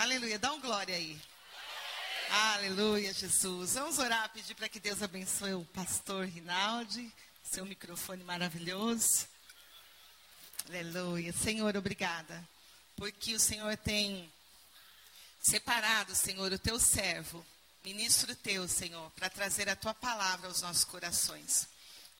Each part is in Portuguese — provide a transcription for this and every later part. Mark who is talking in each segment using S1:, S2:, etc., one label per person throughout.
S1: Aleluia. Dá um glória aí. Aleluia, Jesus. Vamos orar, pedir para que Deus abençoe o pastor Rinaldi, seu microfone maravilhoso. Aleluia. Senhor, obrigada. Porque o Senhor tem separado, Senhor, o teu servo, ministro teu, Senhor, para trazer a tua palavra aos nossos corações.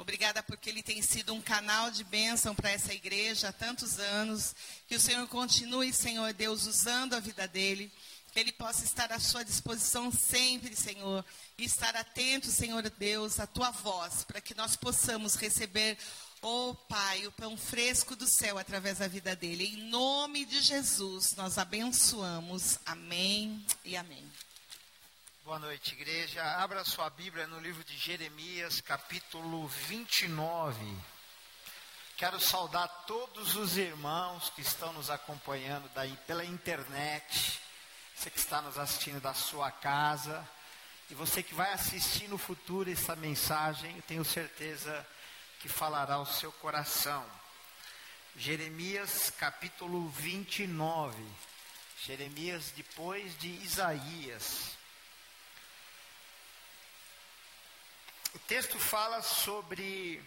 S1: Obrigada porque ele tem sido um canal de bênção para essa igreja há tantos anos. Que o Senhor continue, Senhor Deus, usando a vida dele. Que ele possa estar à sua disposição sempre, Senhor. E estar atento, Senhor Deus, à tua voz, para que nós possamos receber, oh Pai, o pão fresco do céu através da vida dele. Em nome de Jesus, nós abençoamos. Amém e amém.
S2: Boa noite, igreja. Abra sua Bíblia no livro de Jeremias, capítulo 29. Quero saudar todos os irmãos que estão nos acompanhando daí pela internet, você que está nos assistindo da sua casa, e você que vai assistir no futuro essa mensagem, eu tenho certeza que falará ao seu coração. Jeremias, capítulo 29. Jeremias depois de Isaías. O texto fala sobre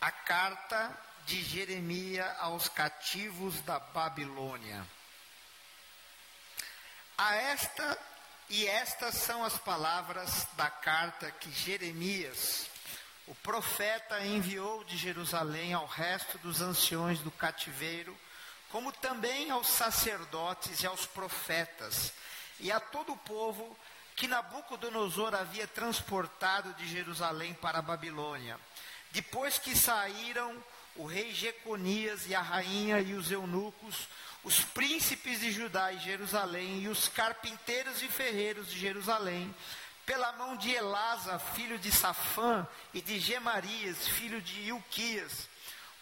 S2: a carta de Jeremias aos cativos da Babilônia. A esta e estas são as palavras da carta que Jeremias, o profeta, enviou de Jerusalém ao resto dos anciões do cativeiro, como também aos sacerdotes e aos profetas, e a todo o povo que Nabucodonosor havia transportado de Jerusalém para a Babilônia. Depois que saíram o rei Jeconias e a rainha e os eunucos, os príncipes de Judá e Jerusalém e os carpinteiros e ferreiros de Jerusalém, pela mão de Elasa, filho de Safã, e de Gemarias, filho de Ilquias,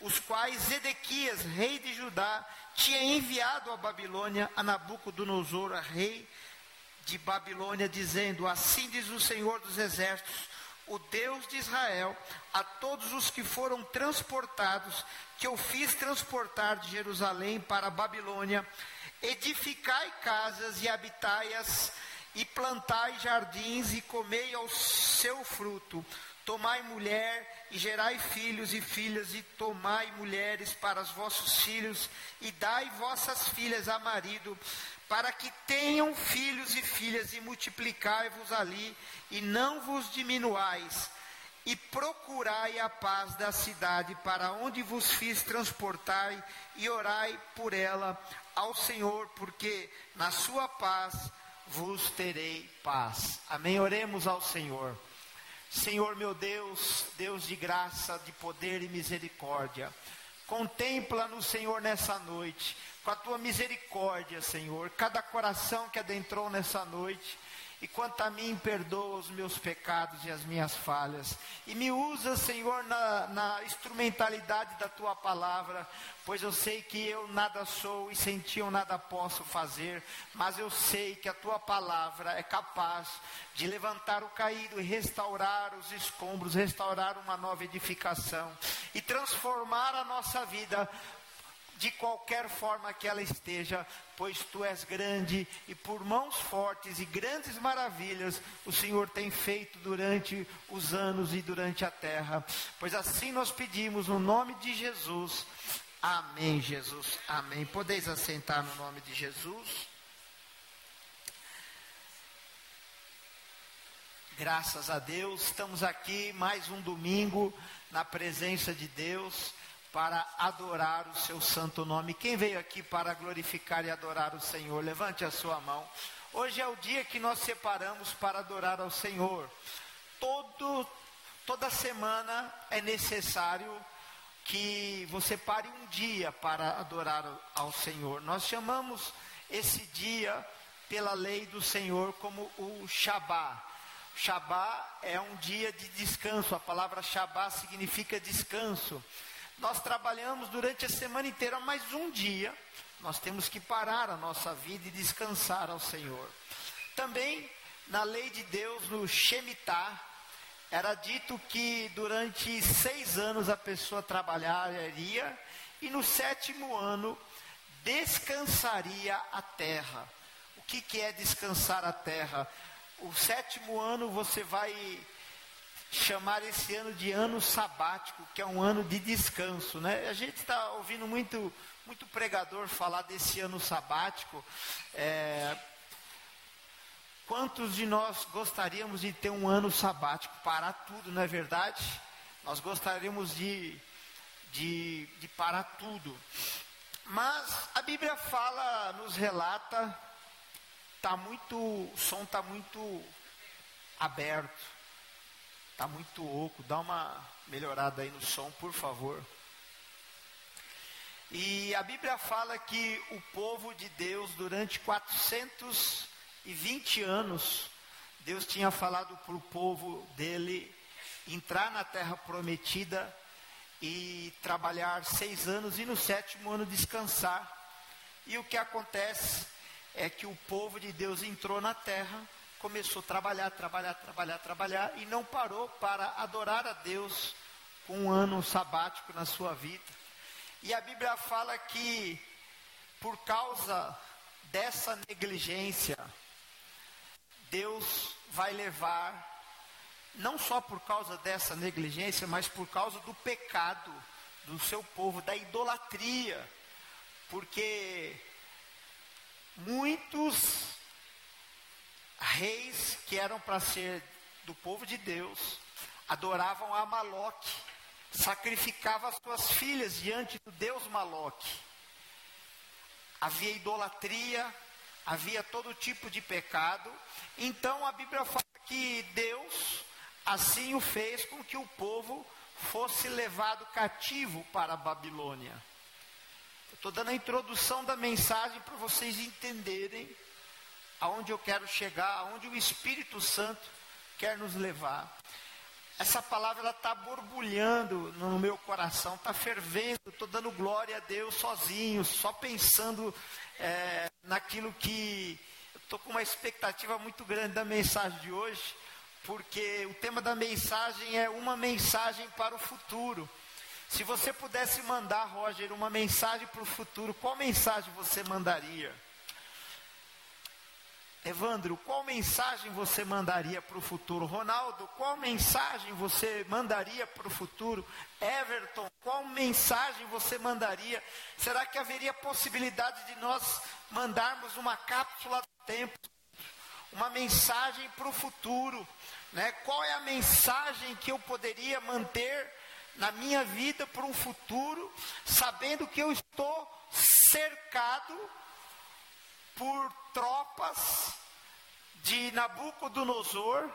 S2: os quais Zedequias, rei de Judá, tinha enviado à Babilônia a Nabucodonosor, rei de Babilônia, dizendo: Assim diz o Senhor dos Exércitos, o Deus de Israel, a todos os que foram transportados, que eu fiz transportar de Jerusalém para Babilônia, edificai casas e habitai-as, e plantai jardins e comei ao seu fruto. Tomai mulher e gerai filhos e filhas, e tomai mulheres para os vossos filhos, e dai vossas filhas a marido para que tenham filhos e filhas, e multiplicai-vos ali, e não vos diminuais, e procurai a paz da cidade, para onde vos fiz transportai, e orai por ela ao Senhor, porque na sua paz vos terei paz. Amém. Oremos ao Senhor. Senhor meu Deus, Deus de graça, de poder e misericórdia, contempla no Senhor nessa noite com a tua misericórdia, Senhor, cada coração que adentrou nessa noite. E quanto a mim, perdoa os meus pecados e as minhas falhas. E me usa, Senhor, na, na, instrumentalidade da tua palavra, pois eu sei que eu nada sou e sem ti eu nada posso fazer, mas eu sei que a tua palavra é capaz de levantar o caído e restaurar os escombros, restaurar uma nova edificação e transformar a nossa vida de qualquer forma que ela esteja, pois tu és grande e por mãos fortes e grandes maravilhas o Senhor tem feito durante os anos e durante a terra. Pois assim nós pedimos no nome de Jesus. Amém, Jesus. Amém. Podeis assentar no nome de Jesus. Graças a Deus, estamos aqui mais um domingo na presença de Deus para adorar o seu santo nome. Quem veio aqui para glorificar e adorar o Senhor? Levante a sua mão. Hoje é o dia que nós separamos para adorar ao Senhor. Todo, toda semana é necessário que você pare um dia para adorar ao Senhor. Nós chamamos esse dia, pela lei do Senhor, como o Shabá. Shabá é um dia de descanso. A palavra Shabá significa descanso. Nós trabalhamos durante a semana inteira, mas um dia nós temos que parar a nossa vida e descansar ao Senhor. Também na lei de Deus, no Shemitah, era dito que durante seis anos a pessoa trabalharia e no sétimo ano descansaria a terra. O que, que é descansar a terra? O sétimo ano você vai chamar esse ano de ano sabático, que é um ano de descanso, né? A gente está ouvindo muito, muito pregador falar desse ano sabático. É, quantos de nós gostaríamos de ter um ano sabático, parar tudo, não é verdade? Nós gostaríamos de, de, de parar tudo. Mas a Bíblia fala, nos relata, tá muito, o som está muito aberto. Está muito oco, dá uma melhorada aí no som, por favor. E a Bíblia fala que o povo de Deus, durante 420 anos, Deus tinha falado para o povo dele entrar na terra prometida e trabalhar seis anos e no sétimo ano descansar. E o que acontece é que o povo de Deus entrou na terra começou a trabalhar, trabalhar, trabalhar, trabalhar e não parou para adorar a Deus com um ano sabático na sua vida. E a Bíblia fala que por causa dessa negligência, Deus vai levar, não só por causa dessa negligência, mas por causa do pecado do seu povo, da idolatria, porque muitos reis que eram para ser do povo de Deus adoravam a Maloque, sacrificavam as suas filhas diante do Deus Maloque. Havia idolatria, havia todo tipo de pecado. Então a Bíblia fala que Deus assim o fez com que o povo fosse levado cativo para a Babilônia. Estou dando a introdução da mensagem para vocês entenderem aonde eu quero chegar, aonde o Espírito Santo quer nos levar. Essa palavra está borbulhando no meu coração, está fervendo, estou dando glória a Deus sozinho, só pensando é, naquilo que. Estou com uma expectativa muito grande da mensagem de hoje, porque o tema da mensagem é uma mensagem para o futuro. Se você pudesse mandar, Roger, uma mensagem para o futuro, qual mensagem você mandaria? Evandro, qual mensagem você mandaria para o futuro? Ronaldo, qual mensagem você mandaria para o futuro? Everton, qual mensagem você mandaria? Será que haveria possibilidade de nós mandarmos uma cápsula do tempo? Uma mensagem para o futuro? Né? Qual é a mensagem que eu poderia manter na minha vida para um futuro, sabendo que eu estou cercado por tropas de Nabucodonosor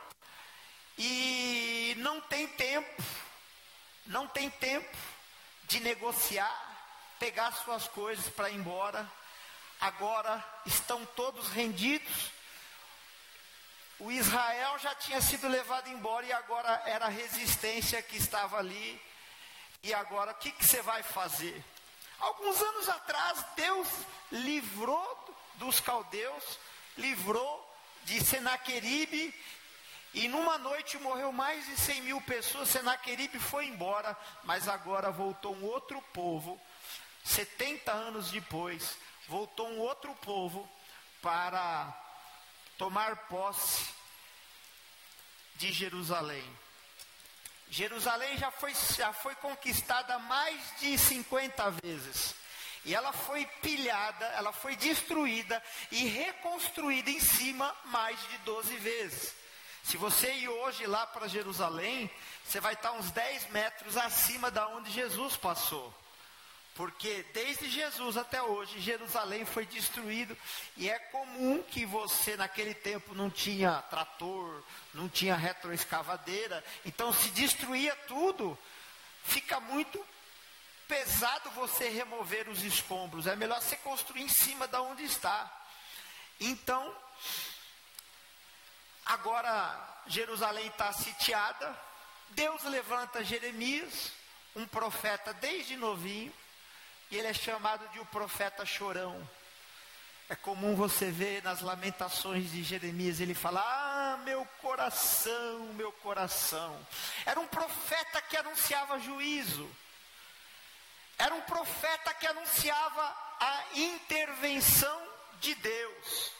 S2: e não tem tempo, não tem tempo de negociar, pegar suas coisas para ir embora. Agora estão todos rendidos. O Israel já tinha sido levado embora e agora era a resistência que estava ali. E agora o que, que você vai fazer? Alguns anos atrás, Deus livrou dos caldeus, livrou de Senaqueribe, e numa noite morreu mais de 100 mil pessoas. Senaqueribe foi embora, mas agora voltou um outro povo, 70 anos depois, voltou um outro povo para tomar posse de Jerusalém. Jerusalém já foi, já foi conquistada mais de 50 vezes. E ela foi pilhada, ela foi destruída e reconstruída em cima mais de 12 vezes. Se você ir hoje lá para Jerusalém, você vai estar uns 10 metros acima da onde Jesus passou. Porque desde Jesus até hoje, Jerusalém foi destruído. E é comum que você, naquele tempo, não tinha trator, não tinha retroescavadeira. Então, se destruía tudo, fica muito pesado você remover os escombros, é melhor você construir em cima da onde está. Então, agora Jerusalém está sitiada, Deus levanta Jeremias, um profeta desde novinho, e ele é chamado de o profeta chorão. É comum você ver nas lamentações de Jeremias, ele fala: Ah, meu coração, meu coração. Era um profeta que anunciava juízo. Era um profeta que anunciava a intervenção de Deus.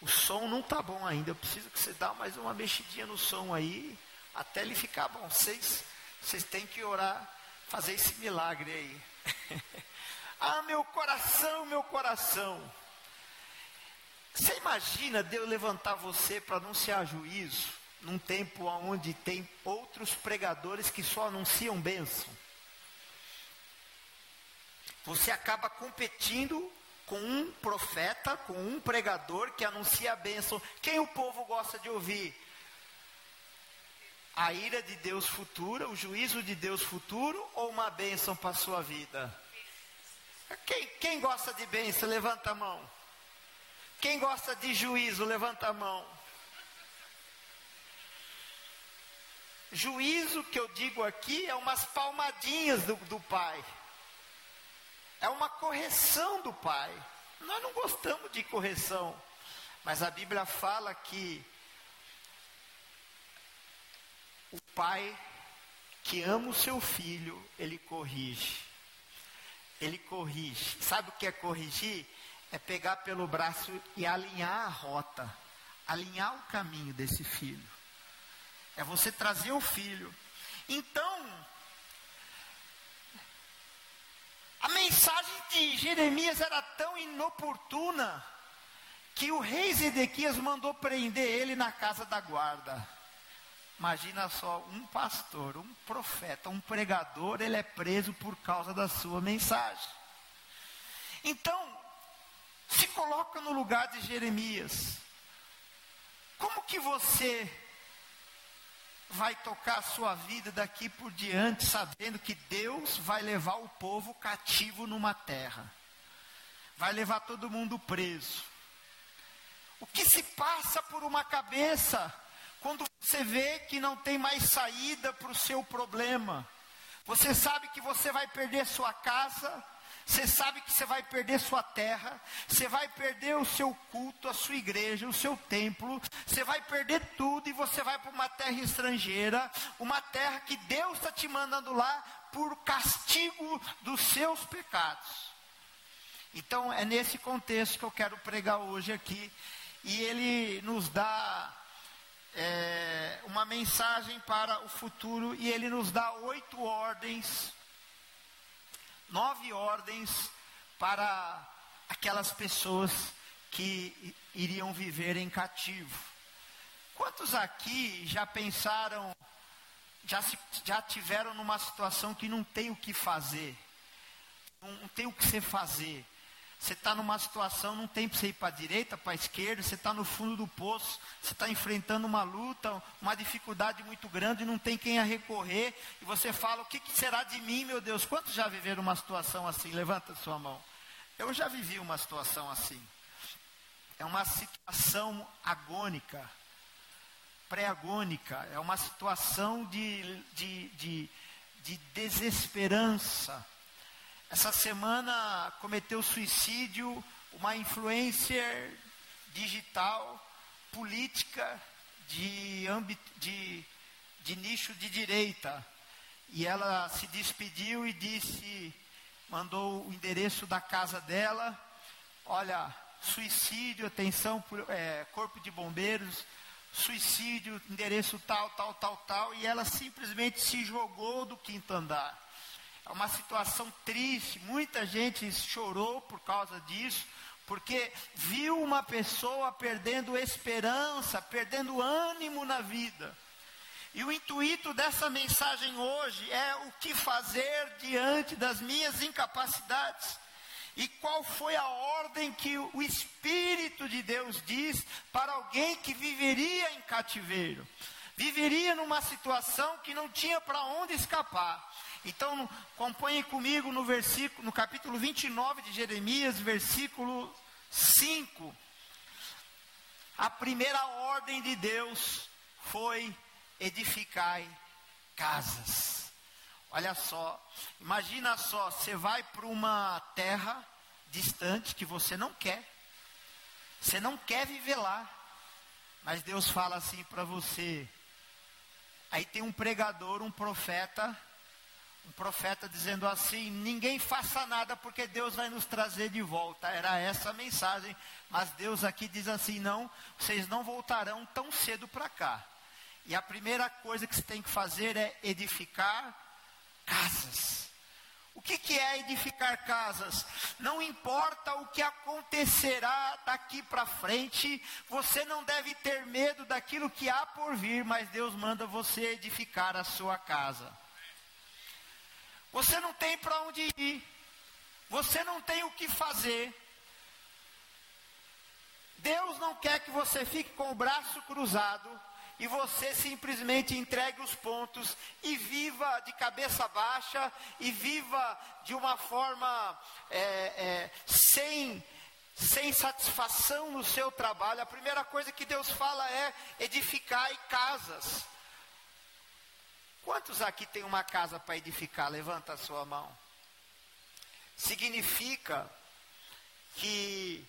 S2: O som não está bom ainda. Eu preciso que você dá mais uma mexidinha no som aí, até ele ficar bom. Vocês, vocês têm que orar, fazer esse milagre aí. ah, meu coração, meu coração. Você imagina Deus levantar você para anunciar juízo num tempo onde tem outros pregadores que só anunciam bênção? Você acaba competindo com um profeta, com um pregador que anuncia a bênção. Quem o povo gosta de ouvir? A ira de Deus futura, o juízo de Deus futuro ou uma bênção para a sua vida? Quem, quem gosta de bênção, levanta a mão. Quem gosta de juízo, levanta a mão. Juízo que eu digo aqui é umas palmadinhas do, do pai. É uma correção do pai. Nós não gostamos de correção, mas a Bíblia fala que o pai que ama o seu filho, ele corrige. Ele corrige. Sabe o que é corrigir? É pegar pelo braço e alinhar a rota, alinhar o caminho desse filho. É você trazer o filho. Então, A mensagem de Jeremias era tão inoportuna que o rei Zedequias mandou prender ele na casa da guarda. Imagina só, um pastor, um profeta, um pregador, ele é preso por causa da sua mensagem. Então, se coloca no lugar de Jeremias. Como que você vai tocar a sua vida daqui por diante, sabendo que Deus vai levar o povo cativo numa terra, vai levar todo mundo preso. O que se passa por uma cabeça quando você vê que não tem mais saída para o seu problema? Você sabe que você vai perder sua casa, você sabe que você vai perder sua terra, você vai perder o seu culto, a sua igreja, o seu templo, você vai perder tudo e você vai para uma terra estrangeira, uma terra que Deus está te mandando lá por castigo dos seus pecados. Então é nesse contexto que eu quero pregar hoje aqui, e ele nos dá é, uma mensagem para o futuro, e ele nos dá oito ordens nove ordens para aquelas pessoas que iriam viver em cativo. Quantos aqui já pensaram, já, se, já tiveram numa situação que não tem o que fazer? Não tem o que você fazer. Você está numa situação, não tem para você ir para a direita, para a esquerda, você está no fundo do poço, você está enfrentando uma luta, uma dificuldade muito grande, não tem quem a recorrer, e você fala: o que, que será de mim, meu Deus? Quantos já viveram uma situação assim? Levanta sua mão. Eu já vivi uma situação assim. É uma situação agônica, pré-agônica, é uma situação de, de, de, de desesperança essa semana cometeu suicídio uma influencer digital, política de, de, de nicho de direita. E ela se despediu e disse, mandou o endereço da casa dela. Olha, suicídio, atenção, é, corpo de bombeiros, suicídio, endereço tal, tal, tal, tal. E ela simplesmente se jogou do quinto andar. É uma situação triste, muita gente chorou por causa disso, porque viu uma pessoa perdendo esperança, perdendo ânimo na vida. E o intuito dessa mensagem hoje é o que fazer diante das minhas incapacidades. E qual foi a ordem que o Espírito de Deus diz para alguém que viveria em cativeiro? Viveria numa situação que não tinha para onde escapar. Então, acompanhe comigo no versículo, no capítulo 29 de Jeremias, versículo 5. A primeira ordem de Deus foi edificai casas. Olha só, imagina só, você vai para uma terra distante que você não quer. Você não quer viver lá. Mas Deus fala assim para você. Aí tem um pregador, um profeta, um profeta dizendo assim: ninguém faça nada porque Deus vai nos trazer de volta. Era essa a mensagem, mas Deus aqui diz assim: não, vocês não voltarão tão cedo para cá. E a primeira coisa que você tem que fazer é edificar casas. O que, que é edificar casas? Não importa o que acontecerá daqui para frente, você não deve ter medo daquilo que há por vir, mas Deus manda você edificar a sua casa. Você não tem para onde ir, você não tem o que fazer. Deus não quer que você fique com o braço cruzado e você simplesmente entregue os pontos e viva de cabeça baixa e viva de uma forma é, é, sem, sem satisfação no seu trabalho. A primeira coisa que Deus fala é edificar casas. Quantos aqui tem uma casa para edificar? Levanta a sua mão. Significa que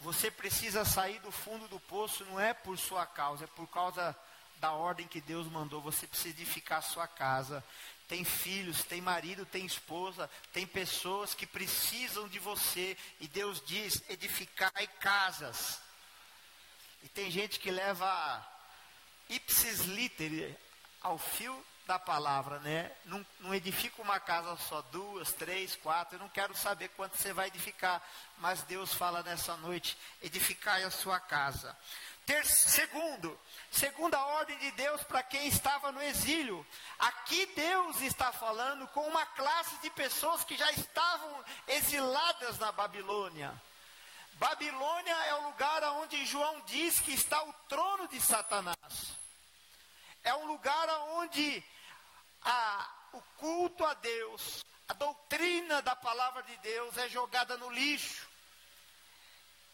S2: você precisa sair do fundo do poço, não é por sua causa, é por causa da ordem que Deus mandou. Você precisa edificar a sua casa. Tem filhos, tem marido, tem esposa, tem pessoas que precisam de você. E Deus diz: edificai casas. E tem gente que leva ipsis liter ao fio da palavra, né? Não, não edifica uma casa só, duas, três, quatro. Eu não quero saber quanto você vai edificar, mas Deus fala nessa noite: edificai a sua casa. Ter, segundo, segunda ordem de Deus para quem estava no exílio. Aqui Deus está falando com uma classe de pessoas que já estavam exiladas na Babilônia. Babilônia é o lugar onde João diz que está o trono de Satanás. É um lugar onde a, o culto a Deus, a doutrina da palavra de Deus é jogada no lixo.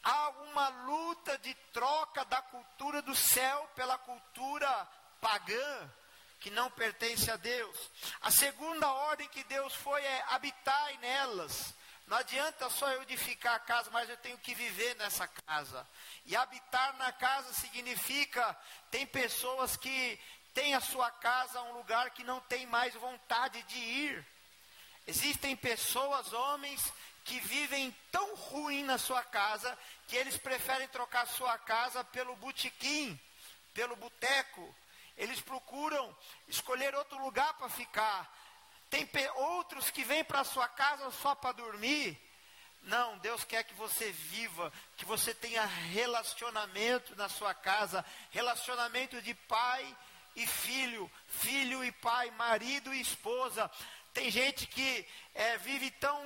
S2: Há uma luta de troca da cultura do céu pela cultura pagã, que não pertence a Deus. A segunda ordem que Deus foi é habitar nelas. Não adianta só eu edificar a casa, mas eu tenho que viver nessa casa. E habitar na casa significa, tem pessoas que têm a sua casa um lugar que não tem mais vontade de ir. Existem pessoas, homens, que vivem tão ruim na sua casa que eles preferem trocar sua casa pelo botequim, pelo boteco. Eles procuram escolher outro lugar para ficar. Tem outros que vêm para sua casa só para dormir. Não, Deus quer que você viva, que você tenha relacionamento na sua casa, relacionamento de pai e filho, filho e pai, marido e esposa. Tem gente que é, vive tão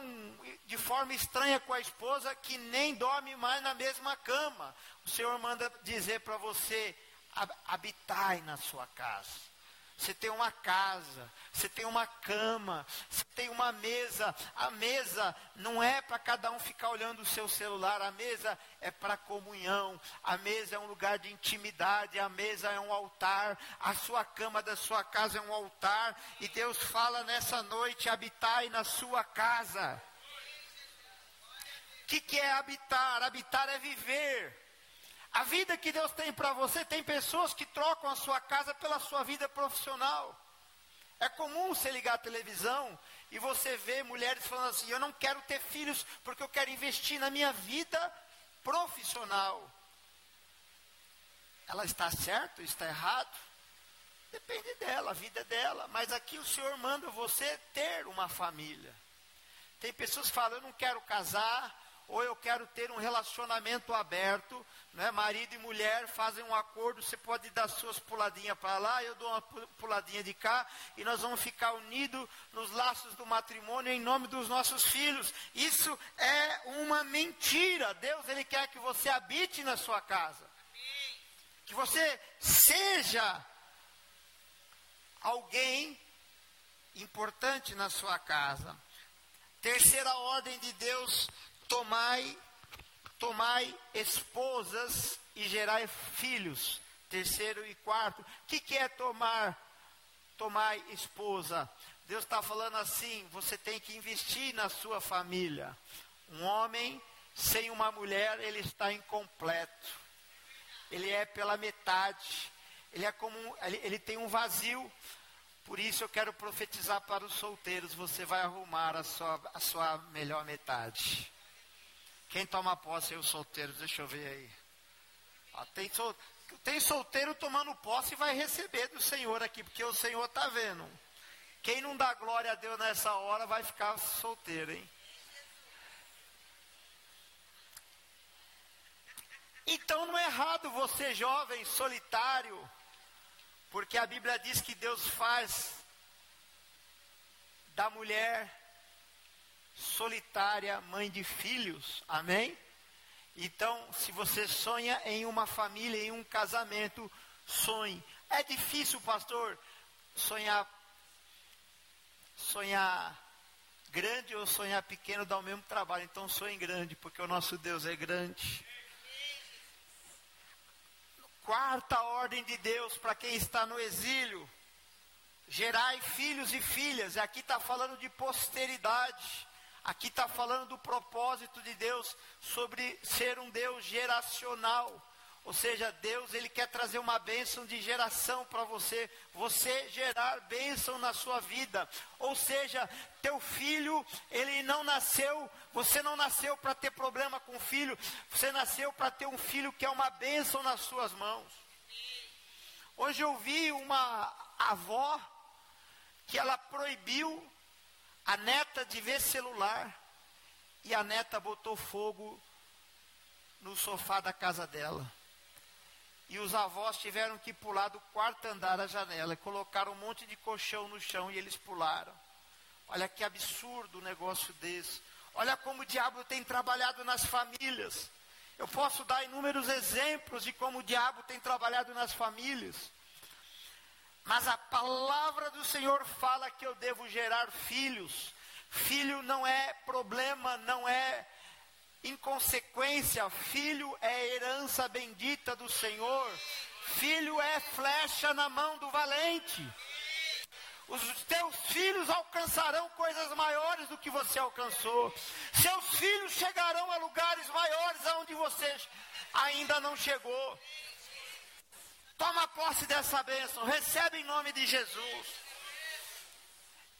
S2: de forma estranha com a esposa que nem dorme mais na mesma cama. O Senhor manda dizer para você: habitai na sua casa. Você tem uma casa, você tem uma cama, você tem uma mesa. A mesa não é para cada um ficar olhando o seu celular, a mesa é para comunhão, a mesa é um lugar de intimidade, a mesa é um altar, a sua cama da sua casa é um altar, e Deus fala nessa noite: habitai na sua casa. O que, que é habitar? Habitar é viver. A vida que Deus tem para você, tem pessoas que trocam a sua casa pela sua vida profissional. É comum você ligar a televisão e você vê mulheres falando assim: Eu não quero ter filhos porque eu quero investir na minha vida profissional. Ela está certo? Está errado? Depende dela, a vida é dela. Mas aqui o Senhor manda você ter uma família. Tem pessoas que falam: Eu não quero casar, ou eu quero ter um relacionamento aberto, né? marido e mulher fazem um acordo, você pode dar suas puladinhas para lá, eu dou uma puladinha de cá, e nós vamos ficar unidos nos laços do matrimônio em nome dos nossos filhos. Isso é uma mentira. Deus ele quer que você habite na sua casa. Que você seja alguém importante na sua casa. Terceira ordem de Deus tomai, tomai esposas e gerai filhos. Terceiro e quarto. O que, que é tomar? Tomai esposa. Deus está falando assim: você tem que investir na sua família. Um homem sem uma mulher, ele está incompleto. Ele é pela metade. Ele é como ele, ele tem um vazio. Por isso eu quero profetizar para os solteiros: você vai arrumar a sua, a sua melhor metade. Quem toma posse aí, os solteiros? Deixa eu ver aí. Ah, tem, sol, tem solteiro tomando posse e vai receber do Senhor aqui, porque o Senhor está vendo. Quem não dá glória a Deus nessa hora vai ficar solteiro, hein? Então não é errado você, jovem, solitário, porque a Bíblia diz que Deus faz da mulher solitária mãe de filhos, amém? Então, se você sonha em uma família, em um casamento, sonhe. É difícil, pastor, sonhar sonhar grande ou sonhar pequeno dá o mesmo trabalho. Então sonhe grande, porque o nosso Deus é grande. Quarta ordem de Deus para quem está no exílio: gerai filhos e filhas. E aqui está falando de posteridade. Aqui está falando do propósito de Deus sobre ser um Deus geracional. Ou seja, Deus ele quer trazer uma bênção de geração para você, você gerar bênção na sua vida. Ou seja, teu filho, ele não nasceu, você não nasceu para ter problema com o filho, você nasceu para ter um filho que é uma bênção nas suas mãos. Hoje eu vi uma avó que ela proibiu a neta de ver celular e a neta botou fogo no sofá da casa dela. E os avós tiveram que pular do quarto andar da janela. Colocaram um monte de colchão no chão e eles pularam. Olha que absurdo um negócio desse. Olha como o diabo tem trabalhado nas famílias. Eu posso dar inúmeros exemplos de como o diabo tem trabalhado nas famílias. Mas a palavra do Senhor fala que eu devo gerar filhos. Filho não é problema, não é inconsequência. Filho é herança bendita do Senhor. Filho é flecha na mão do valente. Os teus filhos alcançarão coisas maiores do que você alcançou. Seus filhos chegarão a lugares maiores aonde você ainda não chegou. Toma posse dessa bênção, recebe em nome de Jesus.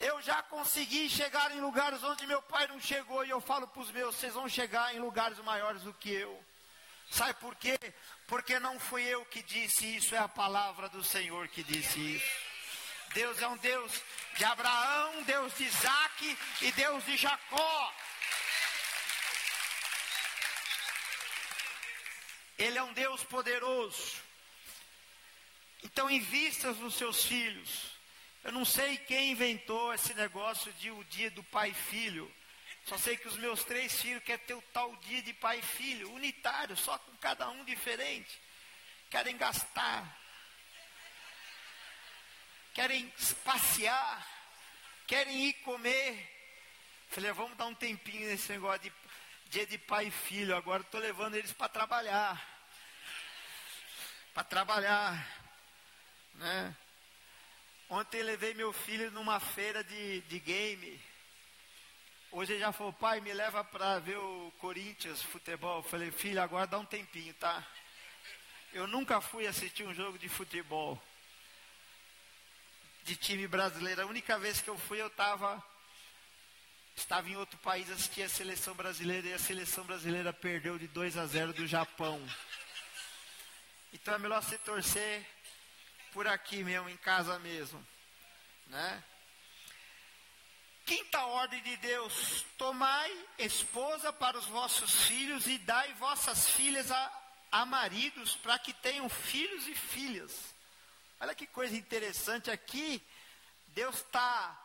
S2: Eu já consegui chegar em lugares onde meu pai não chegou, e eu falo para os meus: vocês vão chegar em lugares maiores do que eu. Sabe por quê? Porque não fui eu que disse isso, é a palavra do Senhor que disse isso. Deus é um Deus de Abraão, Deus de Isaac e Deus de Jacó. Ele é um Deus poderoso. Então, invista nos seus filhos. Eu não sei quem inventou esse negócio de o dia do pai e filho. Só sei que os meus três filhos querem ter o tal dia de pai e filho, unitário, só com cada um diferente. Querem gastar. Querem passear. Querem ir comer. Falei, vamos dar um tempinho nesse negócio de dia de pai e filho. Agora estou levando eles para trabalhar. Para trabalhar. Né? Ontem levei meu filho numa feira de, de game. Hoje ele já falou, pai, me leva para ver o Corinthians futebol. Eu falei, filho, agora dá um tempinho, tá? Eu nunca fui assistir um jogo de futebol de time brasileiro. A única vez que eu fui, eu estava estava em outro país assistindo a seleção brasileira e a seleção brasileira perdeu de 2 a 0 do Japão. Então é melhor você torcer por aqui mesmo, em casa mesmo. Né? Quinta ordem de Deus: tomai esposa para os vossos filhos e dai vossas filhas a, a maridos para que tenham filhos e filhas. Olha que coisa interessante aqui. Deus está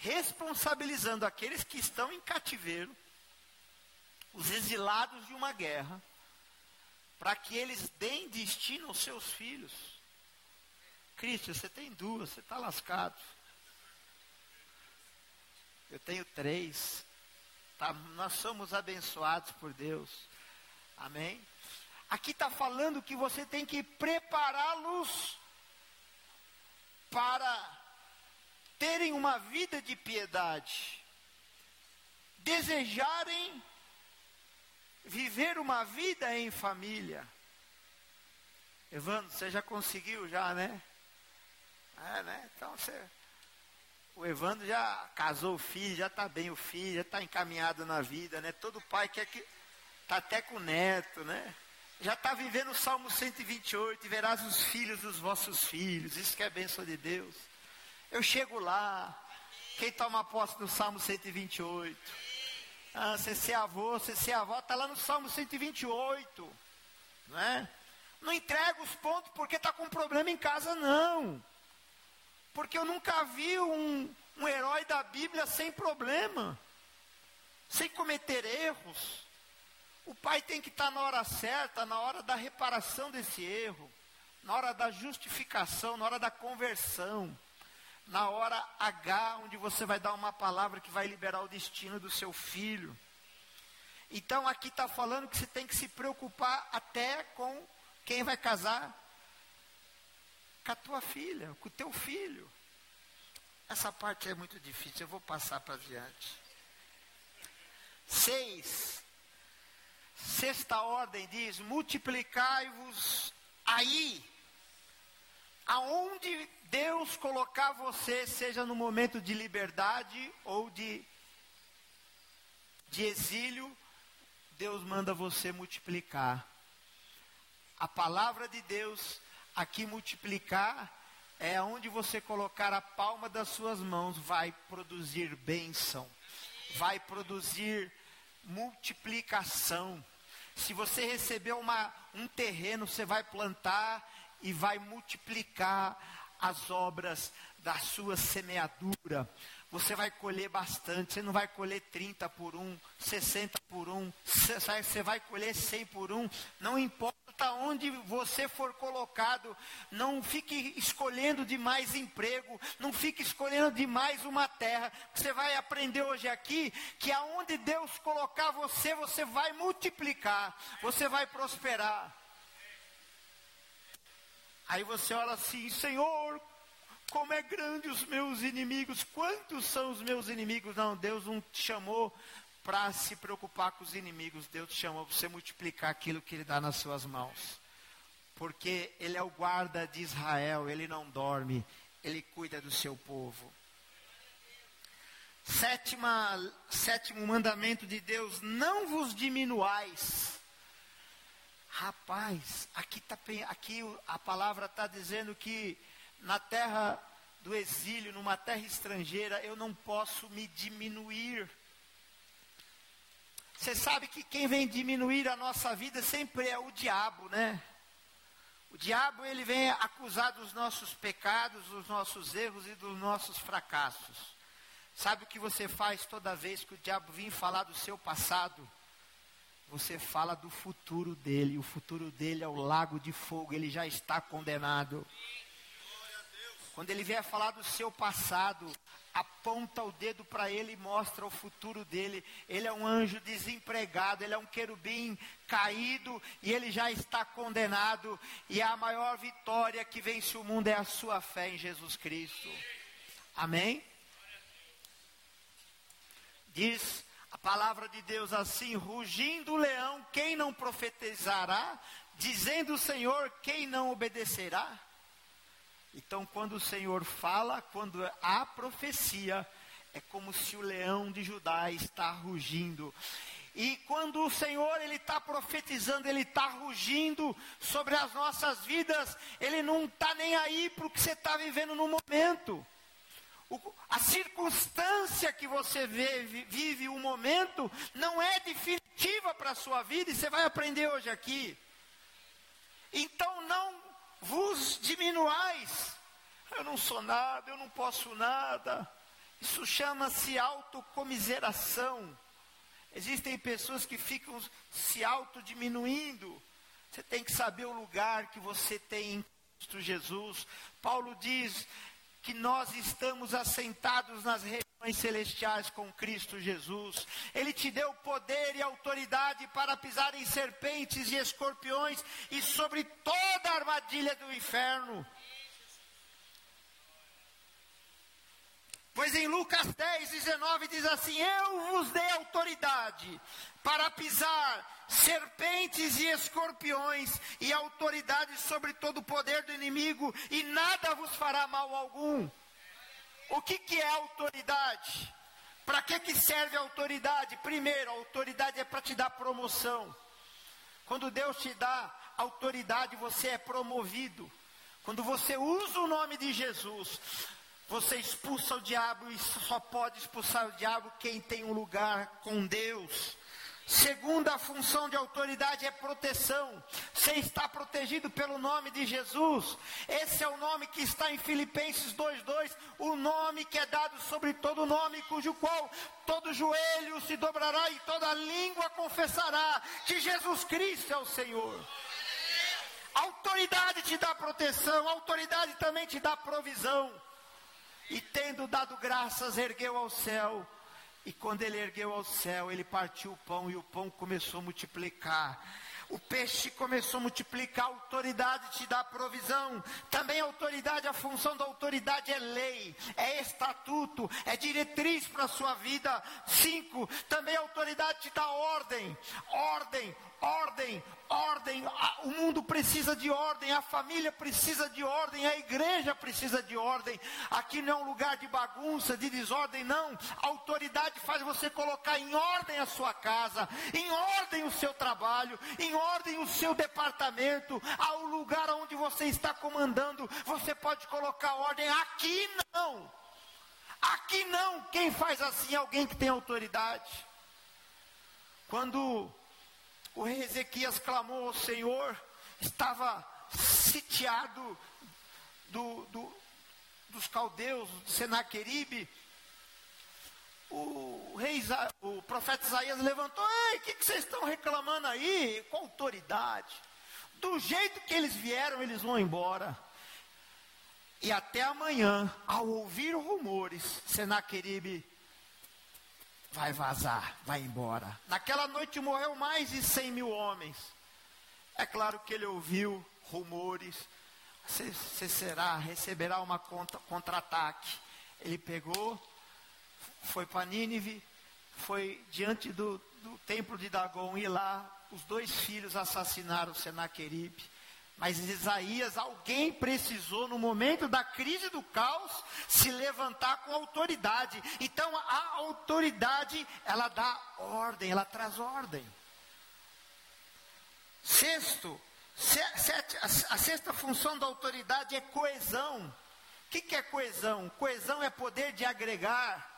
S2: responsabilizando aqueles que estão em cativeiro, os exilados de uma guerra, para que eles deem destino aos seus filhos. Cristo, você tem duas, você está lascado. Eu tenho três. Tá, nós somos abençoados por Deus. Amém? Aqui está falando que você tem que prepará-los para terem uma vida de piedade, desejarem viver uma vida em família. Evandro, você já conseguiu já, né? É, né? Então você. O Evandro já casou o filho, já está bem o filho, já está encaminhado na vida, né? Todo pai quer que. Está até com o neto, né? Já está vivendo o Salmo 128, e verás os filhos dos vossos filhos. Isso que é bênção de Deus. Eu chego lá. Quem toma posse no Salmo 128? Ah, você ser avô, você ser avó, está lá no Salmo 128. Não é? Não entrega os pontos porque está com problema em casa, não. Porque eu nunca vi um, um herói da Bíblia sem problema, sem cometer erros. O pai tem que estar na hora certa, na hora da reparação desse erro, na hora da justificação, na hora da conversão, na hora H, onde você vai dar uma palavra que vai liberar o destino do seu filho. Então aqui está falando que você tem que se preocupar até com quem vai casar com a tua filha, com o teu filho. Essa parte é muito difícil, eu vou passar para adiante. Seis. Sexta ordem diz: multiplicai-vos aí, aonde Deus colocar você, seja no momento de liberdade ou de, de exílio, Deus manda você multiplicar. A palavra de Deus aqui multiplicar é onde você colocar a palma das suas mãos, vai produzir bênção, vai produzir multiplicação. Se você receber uma, um terreno, você vai plantar e vai multiplicar as obras da sua semeadura. Você vai colher bastante, você não vai colher 30 por um, 60 por um, você vai colher 100 por um, não importa onde você for colocado, não fique escolhendo demais emprego, não fique escolhendo demais uma terra. Você vai aprender hoje aqui que aonde Deus colocar você, você vai multiplicar, você vai prosperar. Aí você olha assim, Senhor, como é grande os meus inimigos, quantos são os meus inimigos? Não, Deus não te chamou para se preocupar com os inimigos, Deus te chamou para você multiplicar aquilo que Ele dá nas suas mãos. Porque Ele é o guarda de Israel, Ele não dorme, Ele cuida do seu povo. Sétima, sétimo mandamento de Deus: não vos diminuais Rapaz, aqui, tá, aqui a palavra está dizendo que na terra do exílio, numa terra estrangeira, eu não posso me diminuir. Você sabe que quem vem diminuir a nossa vida sempre é o diabo, né? O diabo ele vem acusar dos nossos pecados, dos nossos erros e dos nossos fracassos. Sabe o que você faz toda vez que o diabo vem falar do seu passado? Você fala do futuro dele. O futuro dele é o lago de fogo. Ele já está condenado. Quando ele vier falar do seu passado, aponta o dedo para ele e mostra o futuro dele. Ele é um anjo desempregado, ele é um querubim caído e ele já está condenado. E a maior vitória que vence o mundo é a sua fé em Jesus Cristo. Amém? Diz a palavra de Deus assim: rugindo o leão, quem não profetizará? Dizendo o Senhor, quem não obedecerá? Então, quando o Senhor fala, quando há profecia, é como se o leão de Judá está rugindo. E quando o Senhor ele está profetizando, ele está rugindo sobre as nossas vidas, ele não está nem aí para o que você está vivendo no momento. O, a circunstância que você vive, vive o momento não é definitiva para a sua vida, e você vai aprender hoje aqui. Então não vos diminuais. Eu não sou nada, eu não posso nada. Isso chama-se autocomiseração. Existem pessoas que ficam se autodiminuindo. Você tem que saber o lugar que você tem em Cristo Jesus. Paulo diz que nós estamos assentados nas regiões celestiais com Cristo Jesus. Ele te deu poder e autoridade para pisar em serpentes e escorpiões e sobre toda a armadilha do inferno. Pois em Lucas 10, 19 diz assim: Eu vos dei autoridade para pisar serpentes e escorpiões e autoridade sobre todo o poder do inimigo, e nada vos fará mal algum. O que, que é autoridade? Para que, que serve a autoridade? Primeiro, a autoridade é para te dar promoção. Quando Deus te dá autoridade, você é promovido. Quando você usa o nome de Jesus, você expulsa o diabo e só pode expulsar o diabo quem tem um lugar com Deus. Segunda função de autoridade é proteção. Você está protegido pelo nome de Jesus. Esse é o nome que está em Filipenses 2:2, o nome que é dado sobre todo nome, cujo qual todo joelho se dobrará e toda língua confessará que Jesus Cristo é o Senhor. autoridade te dá proteção, autoridade também te dá provisão. E tendo dado graças, ergueu ao céu e quando ele ergueu ao céu, ele partiu o pão e o pão começou a multiplicar. O peixe começou a multiplicar, a autoridade te dá provisão. Também a autoridade, a função da autoridade é lei, é estatuto, é diretriz para a sua vida. Cinco, também a autoridade te dá ordem, ordem, ordem, ordem. O mundo precisa de ordem, a família precisa de ordem, a igreja precisa de ordem. Aqui não é um lugar de bagunça, de desordem, não. A autoridade faz você colocar em ordem a sua casa, em ordem o seu trabalho, em ordem o seu departamento, ao lugar onde você está comandando. Você pode colocar ordem. Aqui não. Aqui não. Quem faz assim é alguém que tem autoridade. Quando o rei Ezequias clamou ao Senhor, estava sitiado do, do, dos caldeus, de Senaqueribe. O, rei, o profeta Isaías levantou: Ei, o que, que vocês estão reclamando aí? Com autoridade. Do jeito que eles vieram, eles vão embora. E até amanhã, ao ouvir rumores, Senaqueribe vai vazar, vai embora. Naquela noite morreu mais de 100 mil homens. É claro que ele ouviu rumores. Você será, receberá uma contra-ataque. Ele pegou, foi para Nínive, foi diante do, do templo de Dagon e lá os dois filhos assassinaram Senaqueribe. Mas Isaías, alguém precisou, no momento da crise do caos, se levantar com autoridade. Então a autoridade, ela dá ordem, ela traz ordem. Sexto, sete, a sexta função da autoridade é coesão. O que, que é coesão? Coesão é poder de agregar.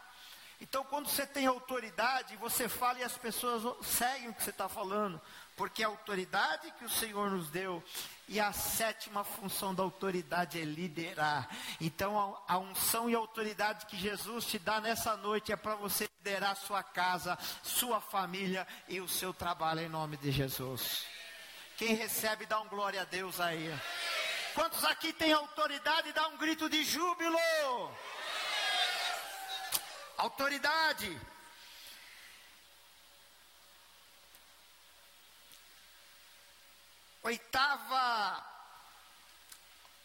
S2: Então, quando você tem autoridade, você fala e as pessoas seguem o que você está falando, porque a autoridade que o Senhor nos deu e a sétima função da autoridade é liderar. Então, a, a unção e a autoridade que Jesus te dá nessa noite é para você liderar sua casa, sua família e o seu trabalho em nome de Jesus. Quem recebe, dá um glória a Deus aí. Quantos aqui têm autoridade, dá um grito de júbilo? Autoridade. Oitava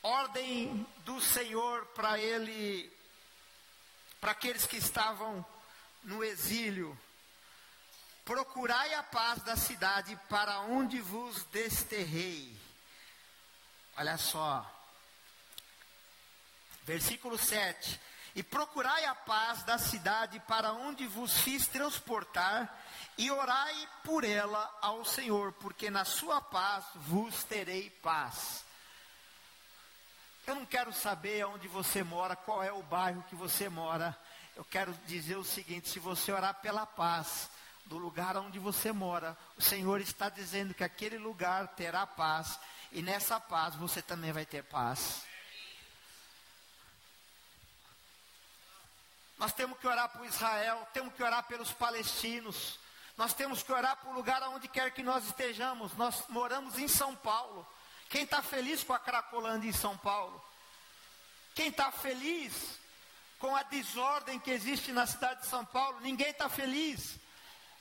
S2: ordem do Senhor para ele, para aqueles que estavam no exílio. Procurai a paz da cidade para onde vos desterrei. Olha só. Versículo 7. E procurai a paz da cidade para onde vos fiz transportar e orai por ela ao Senhor, porque na sua paz vos terei paz. Eu não quero saber onde você mora, qual é o bairro que você mora. Eu quero dizer o seguinte: se você orar pela paz do lugar onde você mora, o Senhor está dizendo que aquele lugar terá paz, e nessa paz você também vai ter paz. Nós temos que orar por Israel, temos que orar pelos palestinos. Nós temos que orar por lugar onde quer que nós estejamos. Nós moramos em São Paulo. Quem está feliz com a Cracolândia em São Paulo? Quem está feliz com a desordem que existe na cidade de São Paulo? Ninguém está feliz.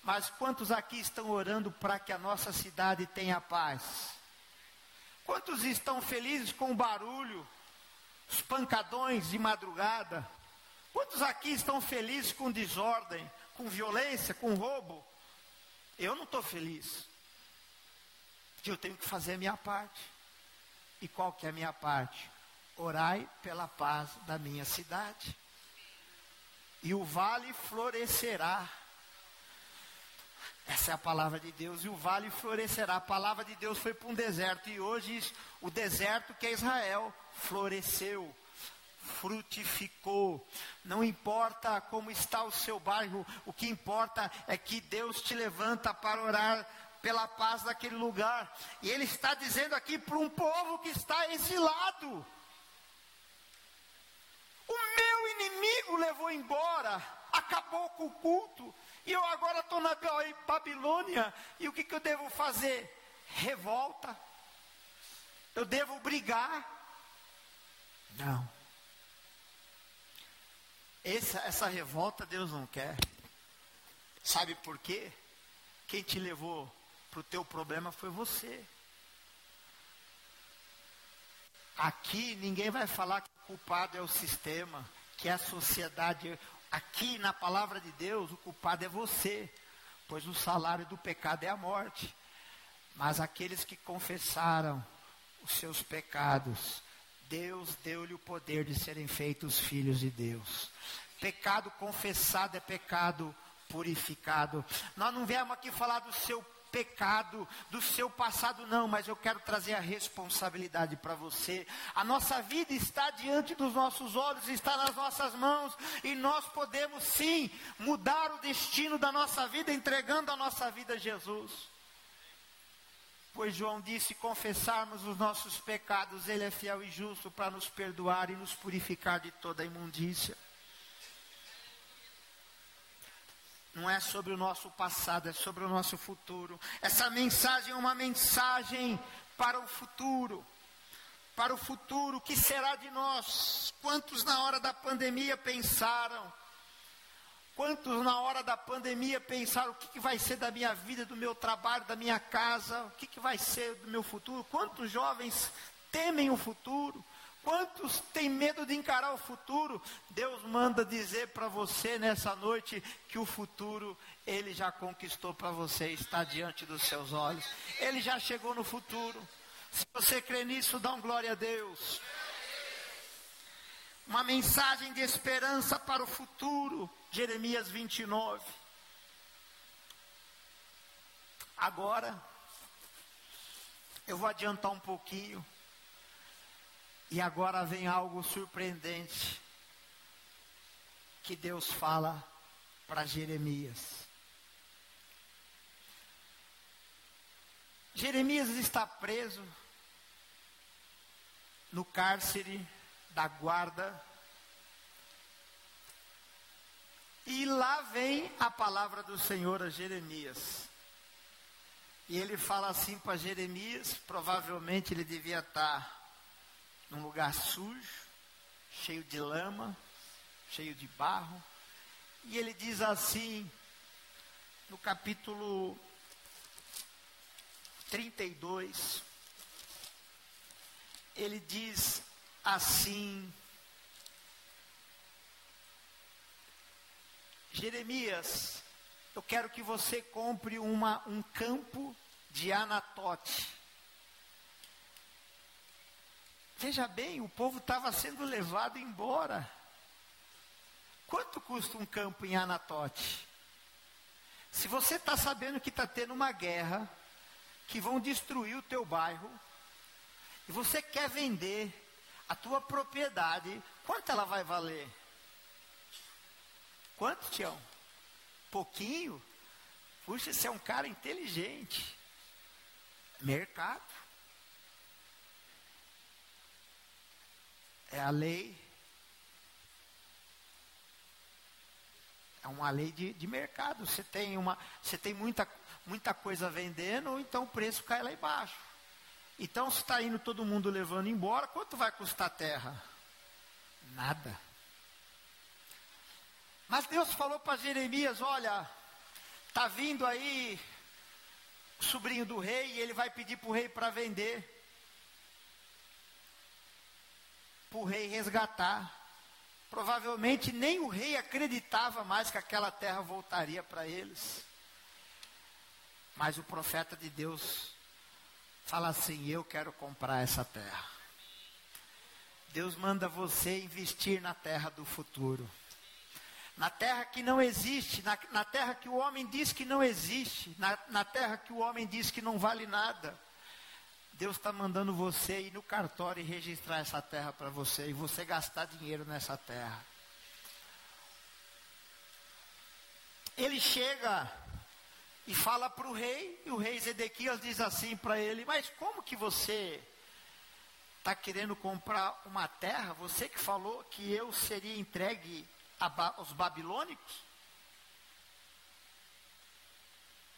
S2: Mas quantos aqui estão orando para que a nossa cidade tenha paz? Quantos estão felizes com o barulho, os pancadões de madrugada? Quantos aqui estão felizes com desordem, com violência, com roubo? Eu não estou feliz. Eu tenho que fazer a minha parte. E qual que é a minha parte? Orai pela paz da minha cidade. E o vale florescerá. Essa é a palavra de Deus. E o vale florescerá. A palavra de Deus foi para um deserto. E hoje o deserto que é Israel floresceu frutificou. Não importa como está o seu bairro, o que importa é que Deus te levanta para orar pela paz daquele lugar. E Ele está dizendo aqui para um povo que está exilado: O meu inimigo levou embora, acabou com o culto, e eu agora estou na Babilônia, e o que, que eu devo fazer? Revolta. Eu devo brigar? Não. Essa, essa revolta Deus não quer. Sabe por quê? Quem te levou para o teu problema foi você. Aqui ninguém vai falar que o culpado é o sistema, que é a sociedade. Aqui na palavra de Deus, o culpado é você, pois o salário do pecado é a morte. Mas aqueles que confessaram os seus pecados, Deus deu-lhe o poder de serem feitos filhos de Deus. Pecado confessado é pecado purificado. Nós não viemos aqui falar do seu pecado, do seu passado, não, mas eu quero trazer a responsabilidade para você. A nossa vida está diante dos nossos olhos, está nas nossas mãos, e nós podemos sim mudar o destino da nossa vida entregando a nossa vida a Jesus. Pois João disse: confessarmos os nossos pecados, Ele é fiel e justo para nos perdoar e nos purificar de toda imundícia. Não é sobre o nosso passado, é sobre o nosso futuro. Essa mensagem é uma mensagem para o futuro. Para o futuro, o que será de nós? Quantos na hora da pandemia pensaram? Quantos na hora da pandemia pensaram o que, que, vai ser da minha vida, do meu trabalho, da minha casa, o que, que vai ser do meu futuro? Quantos jovens temem o futuro? Quantos têm medo de encarar o futuro? Deus manda dizer para você nessa noite que o futuro ele já conquistou para você, está diante dos seus olhos. Ele já chegou no futuro. Se você crê nisso, dá um glória a Deus. Uma mensagem de esperança para o futuro. Jeremias 29. Agora, eu vou adiantar um pouquinho. E agora vem algo surpreendente que Deus fala para Jeremias. Jeremias está preso no cárcere da guarda E lá vem a palavra do Senhor a Jeremias. E ele fala assim para Jeremias: provavelmente ele devia estar num lugar sujo, cheio de lama, cheio de barro. E ele diz assim, no capítulo 32, ele diz assim: Jeremias, eu quero que você compre uma, um campo de Anatote. Veja bem, o povo estava sendo levado embora. Quanto custa um campo em Anatote? Se você está sabendo que está tendo uma guerra, que vão destruir o teu bairro, e você quer vender a tua propriedade, quanto ela vai valer? Quanto, Tião? Pouquinho? Puxa, você é um cara inteligente. Mercado. É a lei. É uma lei de, de mercado. Você tem, uma, você tem muita, muita coisa vendendo, então o preço cai lá embaixo. Então, se está indo todo mundo levando embora, quanto vai custar a terra? Nada. Mas Deus falou para Jeremias: olha, está vindo aí o sobrinho do rei e ele vai pedir para o rei para vender. Para o rei resgatar. Provavelmente nem o rei acreditava mais que aquela terra voltaria para eles. Mas o profeta de Deus fala assim: Eu quero comprar essa terra. Deus manda você investir na terra do futuro. Na terra que não existe, na, na terra que o homem diz que não existe, na, na terra que o homem diz que não vale nada. Deus está mandando você ir no cartório e registrar essa terra para você e você gastar dinheiro nessa terra. Ele chega e fala para o rei, e o rei Zedequias diz assim para ele: Mas como que você está querendo comprar uma terra? Você que falou que eu seria entregue aos babilônicos?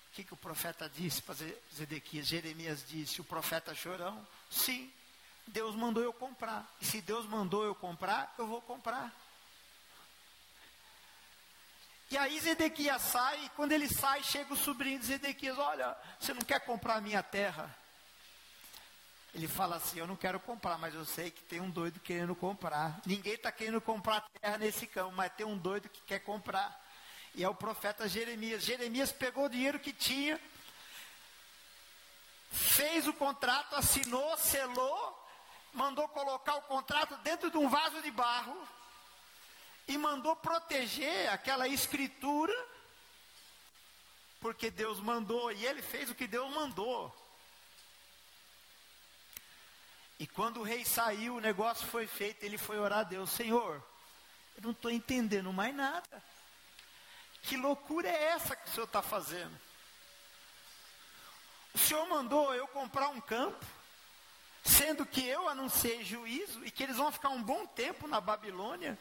S2: O que, que o profeta disse para Zedequias? Jeremias disse: O profeta chorão, sim, Deus mandou eu comprar. E se Deus mandou eu comprar, eu vou comprar. E aí Zedequias sai, e quando ele sai, chega o sobrinho de Zedequias: Olha, você não quer comprar a minha terra? Ele fala assim: Eu não quero comprar, mas eu sei que tem um doido querendo comprar. Ninguém está querendo comprar terra nesse campo, mas tem um doido que quer comprar. E é o profeta Jeremias. Jeremias pegou o dinheiro que tinha, fez o contrato, assinou, selou, mandou colocar o contrato dentro de um vaso de barro e mandou proteger aquela escritura, porque Deus mandou, e ele fez o que Deus mandou. E quando o rei saiu, o negócio foi feito, ele foi orar a Deus: Senhor, eu não estou entendendo mais nada. Que loucura é essa que o senhor está fazendo? O senhor mandou eu comprar um campo, sendo que eu anunciei juízo e que eles vão ficar um bom tempo na Babilônia.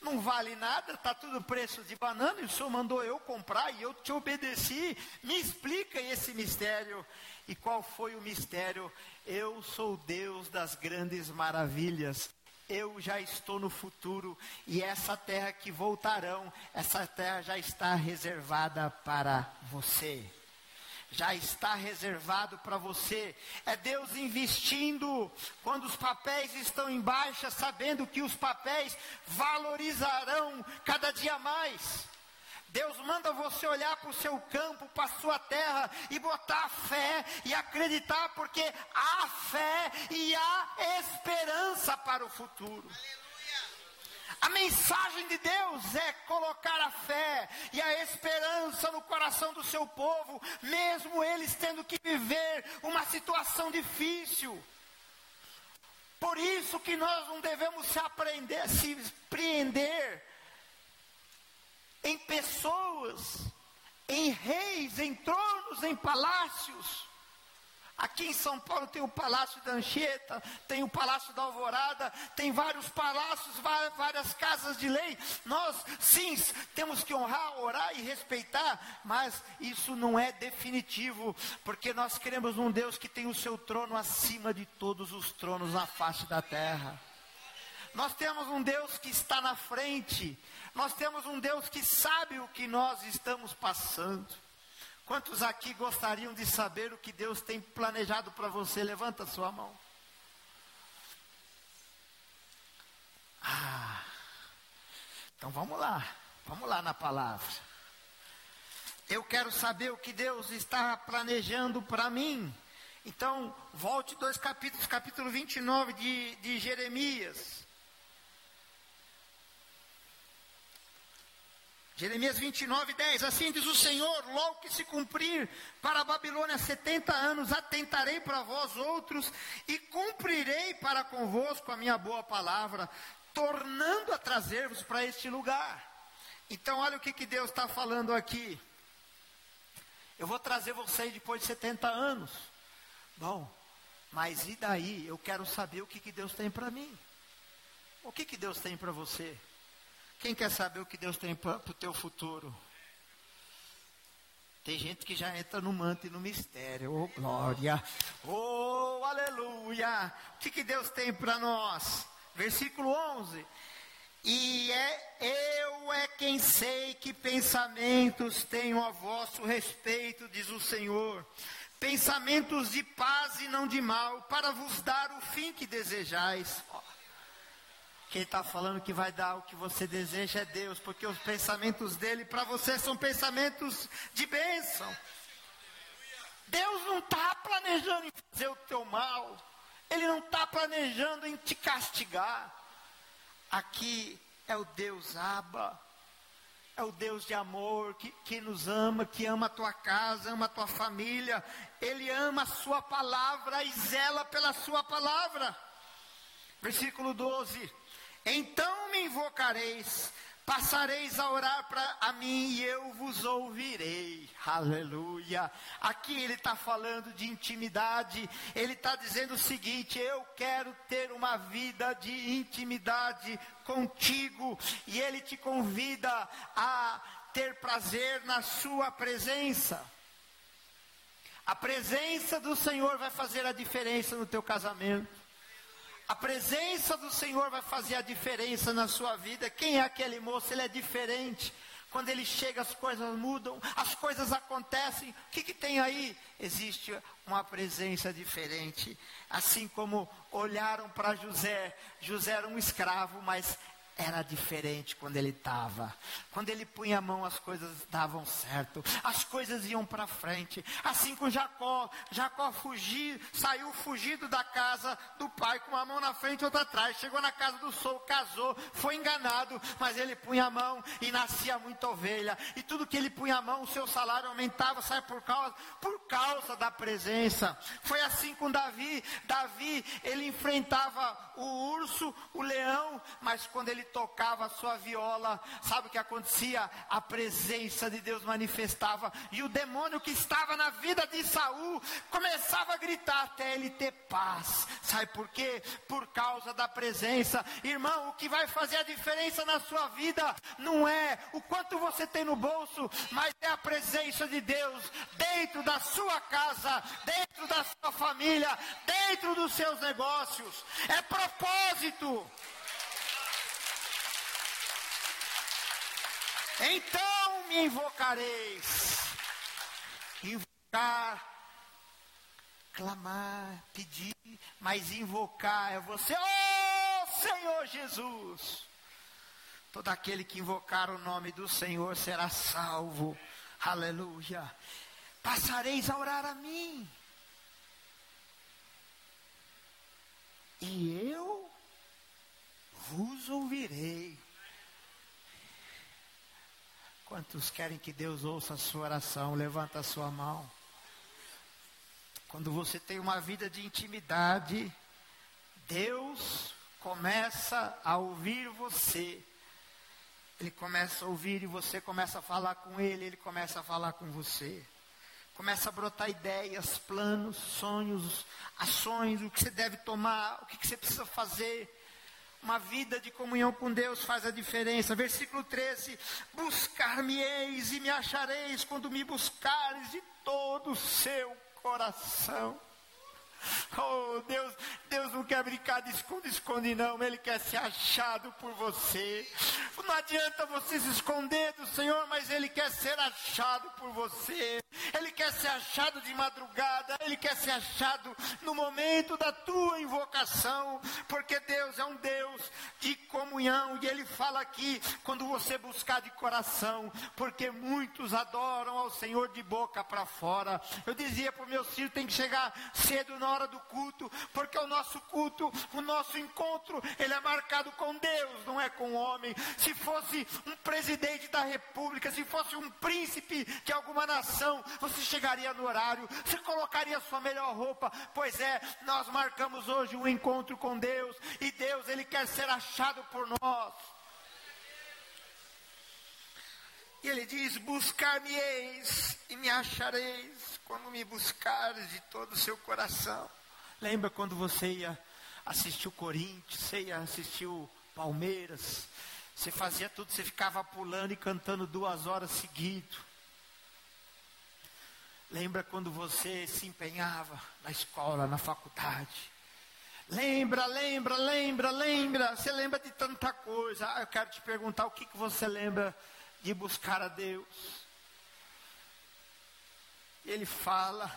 S2: Não vale nada, está tudo preço de banana, e o senhor mandou eu comprar e eu te obedeci. Me explica esse mistério. E qual foi o mistério? Eu sou Deus das grandes maravilhas. Eu já estou no futuro e essa terra que voltarão, essa terra já está reservada para você já está reservado para você. É Deus investindo quando os papéis estão em baixa, sabendo que os papéis valorizarão cada dia mais. Deus manda você olhar para o seu campo, para a sua terra e botar fé e acreditar, porque há fé e há esperança para o futuro. Aleluia. A mensagem de Deus é colocar a fé e a esperança no coração do seu povo, mesmo eles tendo que viver uma situação difícil. Por isso que nós não devemos se aprender, se prender em pessoas, em reis, em tronos, em palácios Aqui em São Paulo tem o Palácio da Anchieta, tem o Palácio da Alvorada, tem vários palácios, várias casas de lei. Nós, sim, temos que honrar, orar e respeitar, mas isso não é definitivo, porque nós queremos um Deus que tem o seu trono acima de todos os tronos na face da terra. Nós temos um Deus que está na frente, nós temos um Deus que sabe o que nós estamos passando. Quantos aqui gostariam de saber o que Deus tem planejado para você? Levanta sua mão. Ah, então vamos lá, vamos lá na palavra. Eu quero saber o que Deus está planejando para mim. Então, volte dois capítulos, capítulo 29 de, de Jeremias. Jeremias 29, 10. Assim diz o Senhor: logo que se cumprir para a Babilônia 70 anos, atentarei para vós outros e cumprirei para convosco a minha boa palavra, tornando a trazer-vos para este lugar. Então, olha o que, que Deus está falando aqui. Eu vou trazer vocês depois de 70 anos. Bom, mas e daí? Eu quero saber o que, que Deus tem para mim. O que, que Deus tem para você? Quem quer saber o que Deus tem para o teu futuro? Tem gente que já entra no manto e no mistério. Oh, glória. Oh, aleluia. O que, que Deus tem para nós? Versículo 11. E é eu é quem sei que pensamentos tenho a vosso respeito, diz o Senhor. Pensamentos de paz e não de mal, para vos dar o fim que desejais. Quem está falando que vai dar o que você deseja é Deus, porque os pensamentos dele para você são pensamentos de bênção. Deus não está planejando em fazer o teu mal, Ele não está planejando em te castigar. Aqui é o Deus Abba, é o Deus de amor que, que nos ama, que ama a tua casa, ama a tua família, Ele ama a Sua palavra e zela pela Sua palavra. Versículo 12: Então me invocareis passareis a orar para mim e eu vos ouvirei. Aleluia. Aqui ele está falando de intimidade. Ele está dizendo o seguinte: eu quero ter uma vida de intimidade contigo. E ele te convida a ter prazer na sua presença. A presença do Senhor vai fazer a diferença no teu casamento. A presença do Senhor vai fazer a diferença na sua vida. Quem é aquele moço? Ele é diferente. Quando ele chega, as coisas mudam, as coisas acontecem. O que, que tem aí? Existe uma presença diferente. Assim como olharam para José, José era um escravo, mas era diferente quando ele estava. Quando ele punha a mão, as coisas davam certo, as coisas iam para frente. Assim com Jacó, Jacó fugiu, saiu fugido da casa do pai com uma mão na frente e outra atrás. Chegou na casa do sol, casou, foi enganado, mas ele punha a mão e nascia muita ovelha. E tudo que ele punha a mão, o seu salário aumentava, sai por causa, por causa da presença. Foi assim com Davi. Davi, ele enfrentava o urso, o leão, mas quando ele tocava a sua viola, sabe o que acontecia? A presença de Deus manifestava e o demônio que estava na vida de Saul começava a gritar até ele ter paz. Sabe por quê? Por causa da presença. Irmão, o que vai fazer a diferença na sua vida não é o quanto você tem no bolso, mas é a presença de Deus dentro da sua casa, dentro da sua família, dentro dos seus negócios. É propósito. Então me invocareis. Invocar, clamar, pedir, mas invocar é você, oh Senhor Jesus. Todo aquele que invocar o nome do Senhor será salvo. Aleluia. Passareis a orar a mim. E eu vos ouvirei. Quantos querem que Deus ouça a sua oração? Levanta a sua mão. Quando você tem uma vida de intimidade, Deus começa a ouvir você. Ele começa a ouvir e você começa a falar com ele, ele começa a falar com você. Começa a brotar ideias, planos, sonhos, ações, o que você deve tomar, o que você precisa fazer. Uma vida de comunhão com Deus faz a diferença. Versículo 13: Buscar-me-eis e me achareis quando me buscares de todo o seu coração. Oh, Deus, Deus não quer brincar de esconde-esconde, não. Ele quer ser achado por você. Não adianta você se esconder do Senhor, mas Ele quer ser achado por você. Ele quer ser achado de madrugada. Ele quer ser achado no momento da tua invocação. Porque Deus é um Deus de comunhão. E Ele fala aqui, quando você buscar de coração. Porque muitos adoram ao Senhor de boca para fora. Eu dizia para o meu filho: tem que chegar cedo na hora do culto. Porque o nosso culto, o nosso encontro, ele é marcado com Deus, não é com o homem. Se fosse um presidente da república, se fosse um príncipe de alguma nação, você chegaria no horário, você colocaria sua melhor roupa. Pois é, nós marcamos hoje um encontro com Deus e Deus, ele quer ser achado por nós. E ele diz: Buscar-me-eis e me achareis quando me buscares de todo o seu coração. Lembra quando você ia assistir o Corinthians, você ia assistir o Palmeiras, você fazia tudo, você ficava pulando e cantando duas horas seguidas. Lembra quando você se empenhava na escola, na faculdade? Lembra, lembra, lembra, lembra. Você lembra de tanta coisa. Ah, eu quero te perguntar o que, que você lembra de buscar a Deus. Ele fala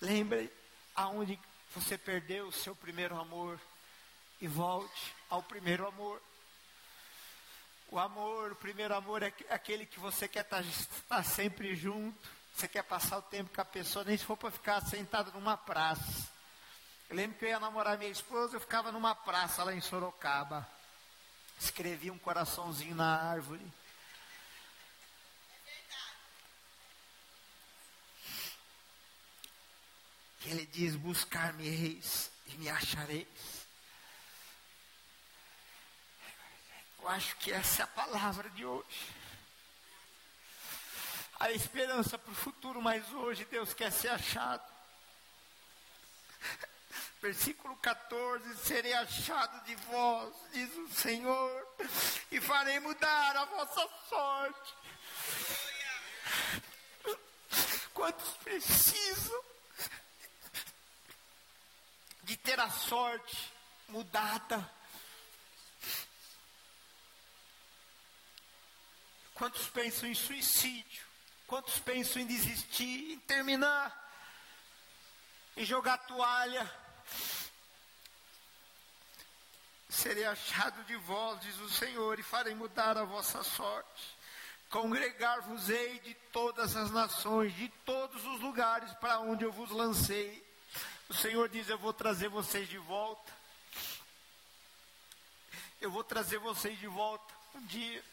S2: Lembre aonde você perdeu o seu primeiro amor. e volte ao primeiro amor. O amor, o primeiro amor é aquele que você quer estar, estar sempre junto, você quer passar o tempo com a pessoa, nem se for para ficar sentado numa praça. Eu lembro que eu ia namorar minha esposa, eu ficava numa praça lá em Sorocaba. Escrevi um coraçãozinho na árvore. Que ele diz: Buscar-me-eis e me achareis. Eu acho que essa é a palavra de hoje. A esperança para o futuro, mas hoje Deus quer ser achado. Versículo 14: Serei achado de vós, diz o Senhor, e farei mudar a vossa sorte. Quantos precisam de ter a sorte mudada? Quantos pensam em suicídio? Quantos pensam em desistir, em terminar, em jogar toalha? Serei achado de vós, diz o Senhor, e farei mudar a vossa sorte. Congregar-vos-ei de todas as nações, de todos os lugares para onde eu vos lancei. O Senhor diz: Eu vou trazer vocês de volta. Eu vou trazer vocês de volta um dia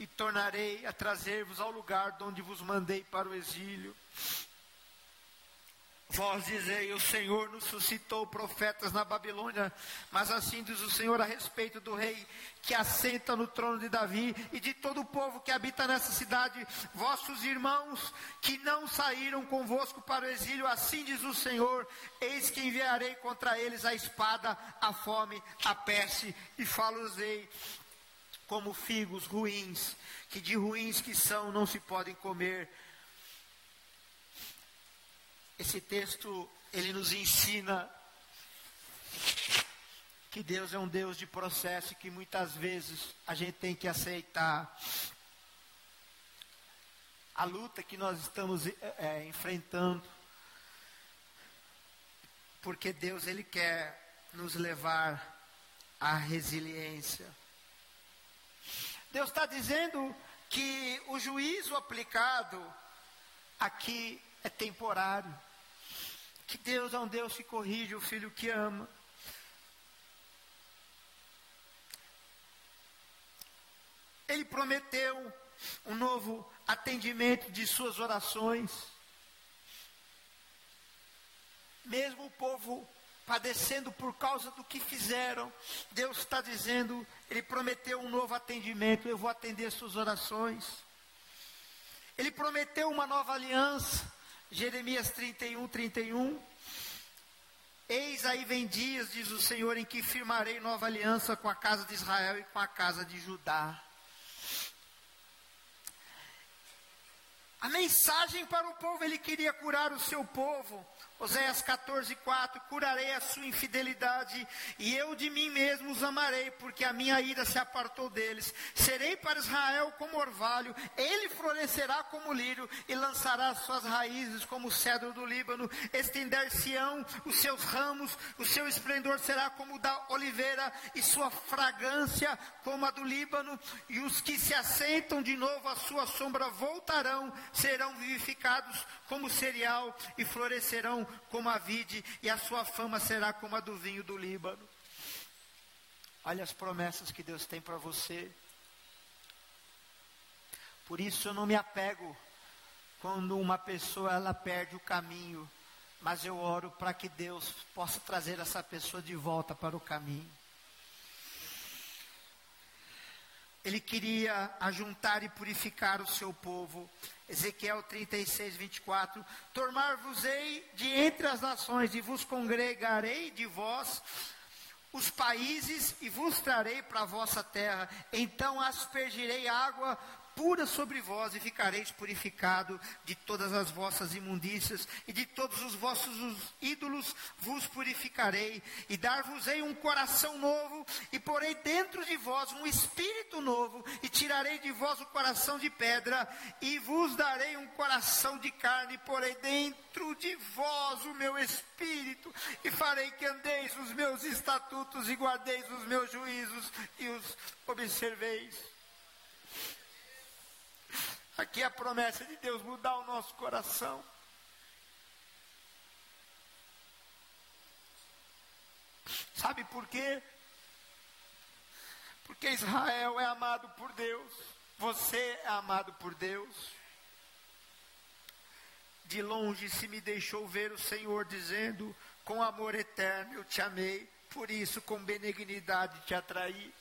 S2: e tornarei a trazer-vos ao lugar de onde vos mandei para o exílio. Vós dizei, o Senhor nos suscitou profetas na Babilônia, mas assim diz o Senhor a respeito do rei que assenta no trono de Davi e de todo o povo que habita nessa cidade, vossos irmãos que não saíram convosco para o exílio, assim diz o Senhor: eis que enviarei contra eles a espada, a fome, a peste, e falo-ei como figos ruins, que de ruins que são não se podem comer. Esse texto ele nos ensina que Deus é um Deus de processo e que muitas vezes a gente tem que aceitar a luta que nós estamos é, enfrentando, porque Deus ele quer nos levar à resiliência. Deus está dizendo que o juízo aplicado aqui é temporário. Que Deus é um Deus que corrige o filho que ama. Ele prometeu um novo atendimento de suas orações. Mesmo o povo padecendo por causa do que fizeram. Deus está dizendo, Ele prometeu um novo atendimento, eu vou atender suas orações. Ele prometeu uma nova aliança, Jeremias 31, 31. Eis aí vem dias, diz o Senhor, em que firmarei nova aliança com a casa de Israel e com a casa de Judá. A mensagem para o povo, ele queria curar o seu povo. Oséias 14, 4: Curarei a sua infidelidade, e eu de mim mesmo os amarei, porque a minha ira se apartou deles. Serei para Israel como orvalho, ele florescerá como lírio, e lançará suas raízes como o cedro do Líbano. Estender-se-ão os seus ramos, o seu esplendor será como o da oliveira, e sua fragrância como a do Líbano. E os que se assentam de novo à sua sombra voltarão, serão vivificados como cereal, e florescerão como a vide, e a sua fama será como a do vinho do Líbano. Olha as promessas que Deus tem para você. Por isso eu não me apego quando uma pessoa ela perde o caminho, mas eu oro para que Deus possa trazer essa pessoa de volta para o caminho. Ele queria ajuntar e purificar o seu povo. Ezequiel 36, 24: Tornar-vos-ei de entre as nações, e vos congregarei de vós os países, e vos trarei para a vossa terra. Então aspergirei água pura sobre vós e ficareis purificado de todas as vossas imundícias e de todos os vossos ídolos vos purificarei e dar-vos-ei um coração novo e porei dentro de vós um espírito novo e tirarei de vós o coração de pedra e vos darei um coração de carne e porei dentro de vós o meu espírito e farei que andeis os meus estatutos e guardeis os meus juízos e os observeis. Aqui é a promessa de Deus mudar o nosso coração. Sabe por quê? Porque Israel é amado por Deus. Você é amado por Deus. De longe se me deixou ver o Senhor dizendo: Com amor eterno eu te amei, por isso com benignidade te atraí.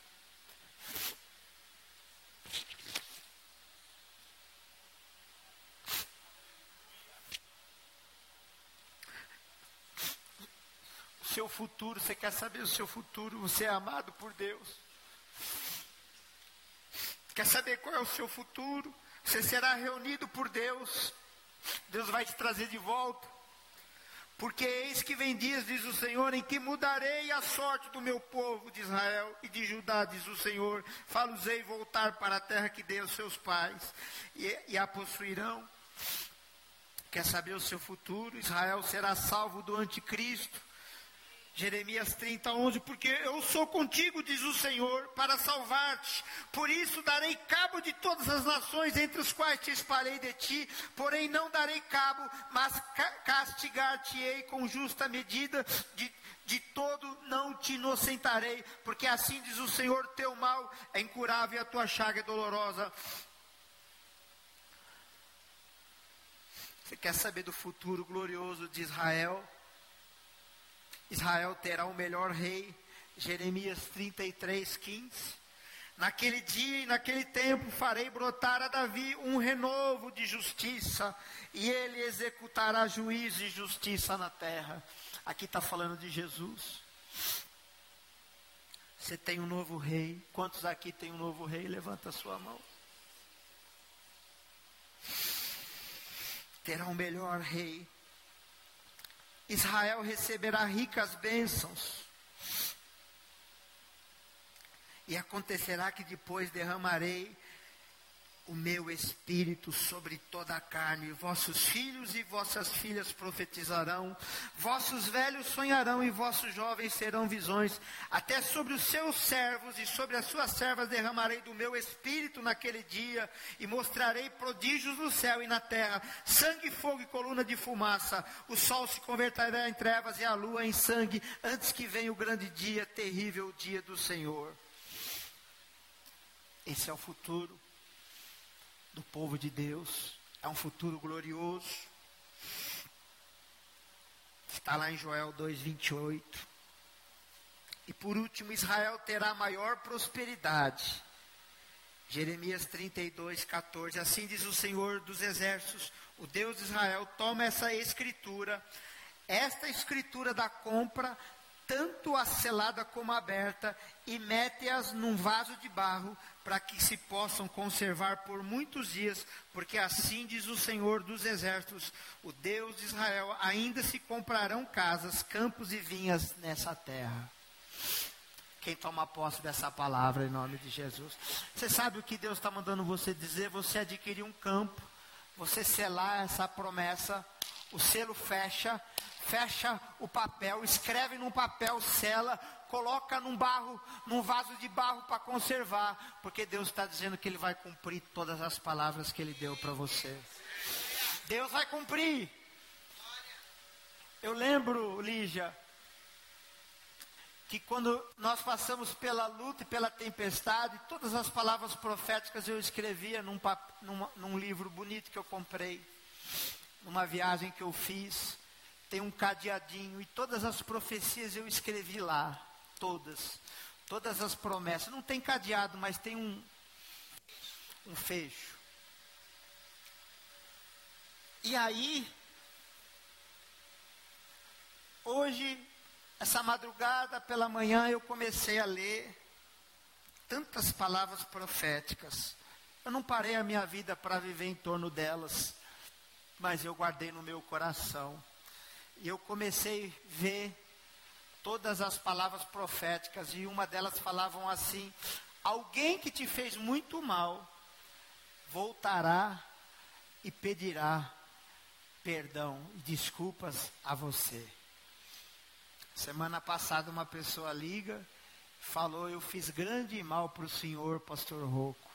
S2: Seu futuro, você quer saber o seu futuro, você é amado por Deus. Quer saber qual é o seu futuro? Você será reunido por Deus. Deus vai te trazer de volta. Porque eis que vem dias, diz o Senhor, em que mudarei a sorte do meu povo de Israel e de Judá, diz o Senhor. Falosei voltar para a terra que dei aos seus pais, e, e a possuirão. Quer saber o seu futuro? Israel será salvo do anticristo. Jeremias 30, 11, porque eu sou contigo, diz o Senhor, para salvar-te. Por isso darei cabo de todas as nações entre as quais te espalhei de ti, porém não darei cabo, mas castigar-te-ei com justa medida, de, de todo não te inocentarei, porque assim diz o Senhor, teu mal é incurável e a tua chaga é dolorosa. Você quer saber do futuro glorioso de Israel? Israel terá o melhor rei. Jeremias 33, 15. Naquele dia e naquele tempo farei brotar a Davi um renovo de justiça, e ele executará juízo e justiça na terra. Aqui está falando de Jesus. Você tem um novo rei. Quantos aqui tem um novo rei? Levanta a sua mão. Terá um melhor rei. Israel receberá ricas bênçãos. E acontecerá que depois derramarei o meu espírito sobre toda a carne. Vossos filhos e vossas filhas profetizarão, vossos velhos sonharão e vossos jovens terão visões. Até sobre os seus servos e sobre as suas servas derramarei do meu espírito naquele dia e mostrarei prodígios no céu e na terra: sangue, fogo e coluna de fumaça. O sol se converterá em trevas e a lua em sangue, antes que venha o grande dia, terrível dia do Senhor. Esse é o futuro do povo de Deus. É um futuro glorioso. Está lá em Joel 2,28. E por último, Israel terá maior prosperidade. Jeremias 32, 14. Assim diz o Senhor dos Exércitos, o Deus de Israel, toma essa escritura, esta escritura da compra, tanto a selada como a aberta, e mete-as num vaso de barro, para que se possam conservar por muitos dias, porque assim diz o Senhor dos Exércitos, o Deus de Israel: ainda se comprarão casas, campos e vinhas nessa terra. Quem toma posse dessa palavra em nome de Jesus? Você sabe o que Deus está mandando você dizer? Você adquirir um campo, você selar essa promessa, o selo fecha, fecha o papel, escreve num papel, sela, coloca num barro, num vaso de barro para conservar, porque Deus está dizendo que Ele vai cumprir todas as palavras que Ele deu para você. Deus vai cumprir. Eu lembro, Lígia, que quando nós passamos pela luta e pela tempestade, todas as palavras proféticas eu escrevia num, num, num livro bonito que eu comprei, numa viagem que eu fiz. Tem um cadeadinho e todas as profecias eu escrevi lá. Todas. Todas as promessas. Não tem cadeado, mas tem um, um fecho. E aí, hoje, essa madrugada pela manhã, eu comecei a ler tantas palavras proféticas. Eu não parei a minha vida para viver em torno delas, mas eu guardei no meu coração. E eu comecei a ver todas as palavras proféticas, e uma delas falavam assim: Alguém que te fez muito mal voltará e pedirá perdão e desculpas a você. Semana passada uma pessoa liga, falou: Eu fiz grande mal para o senhor, pastor Rocco.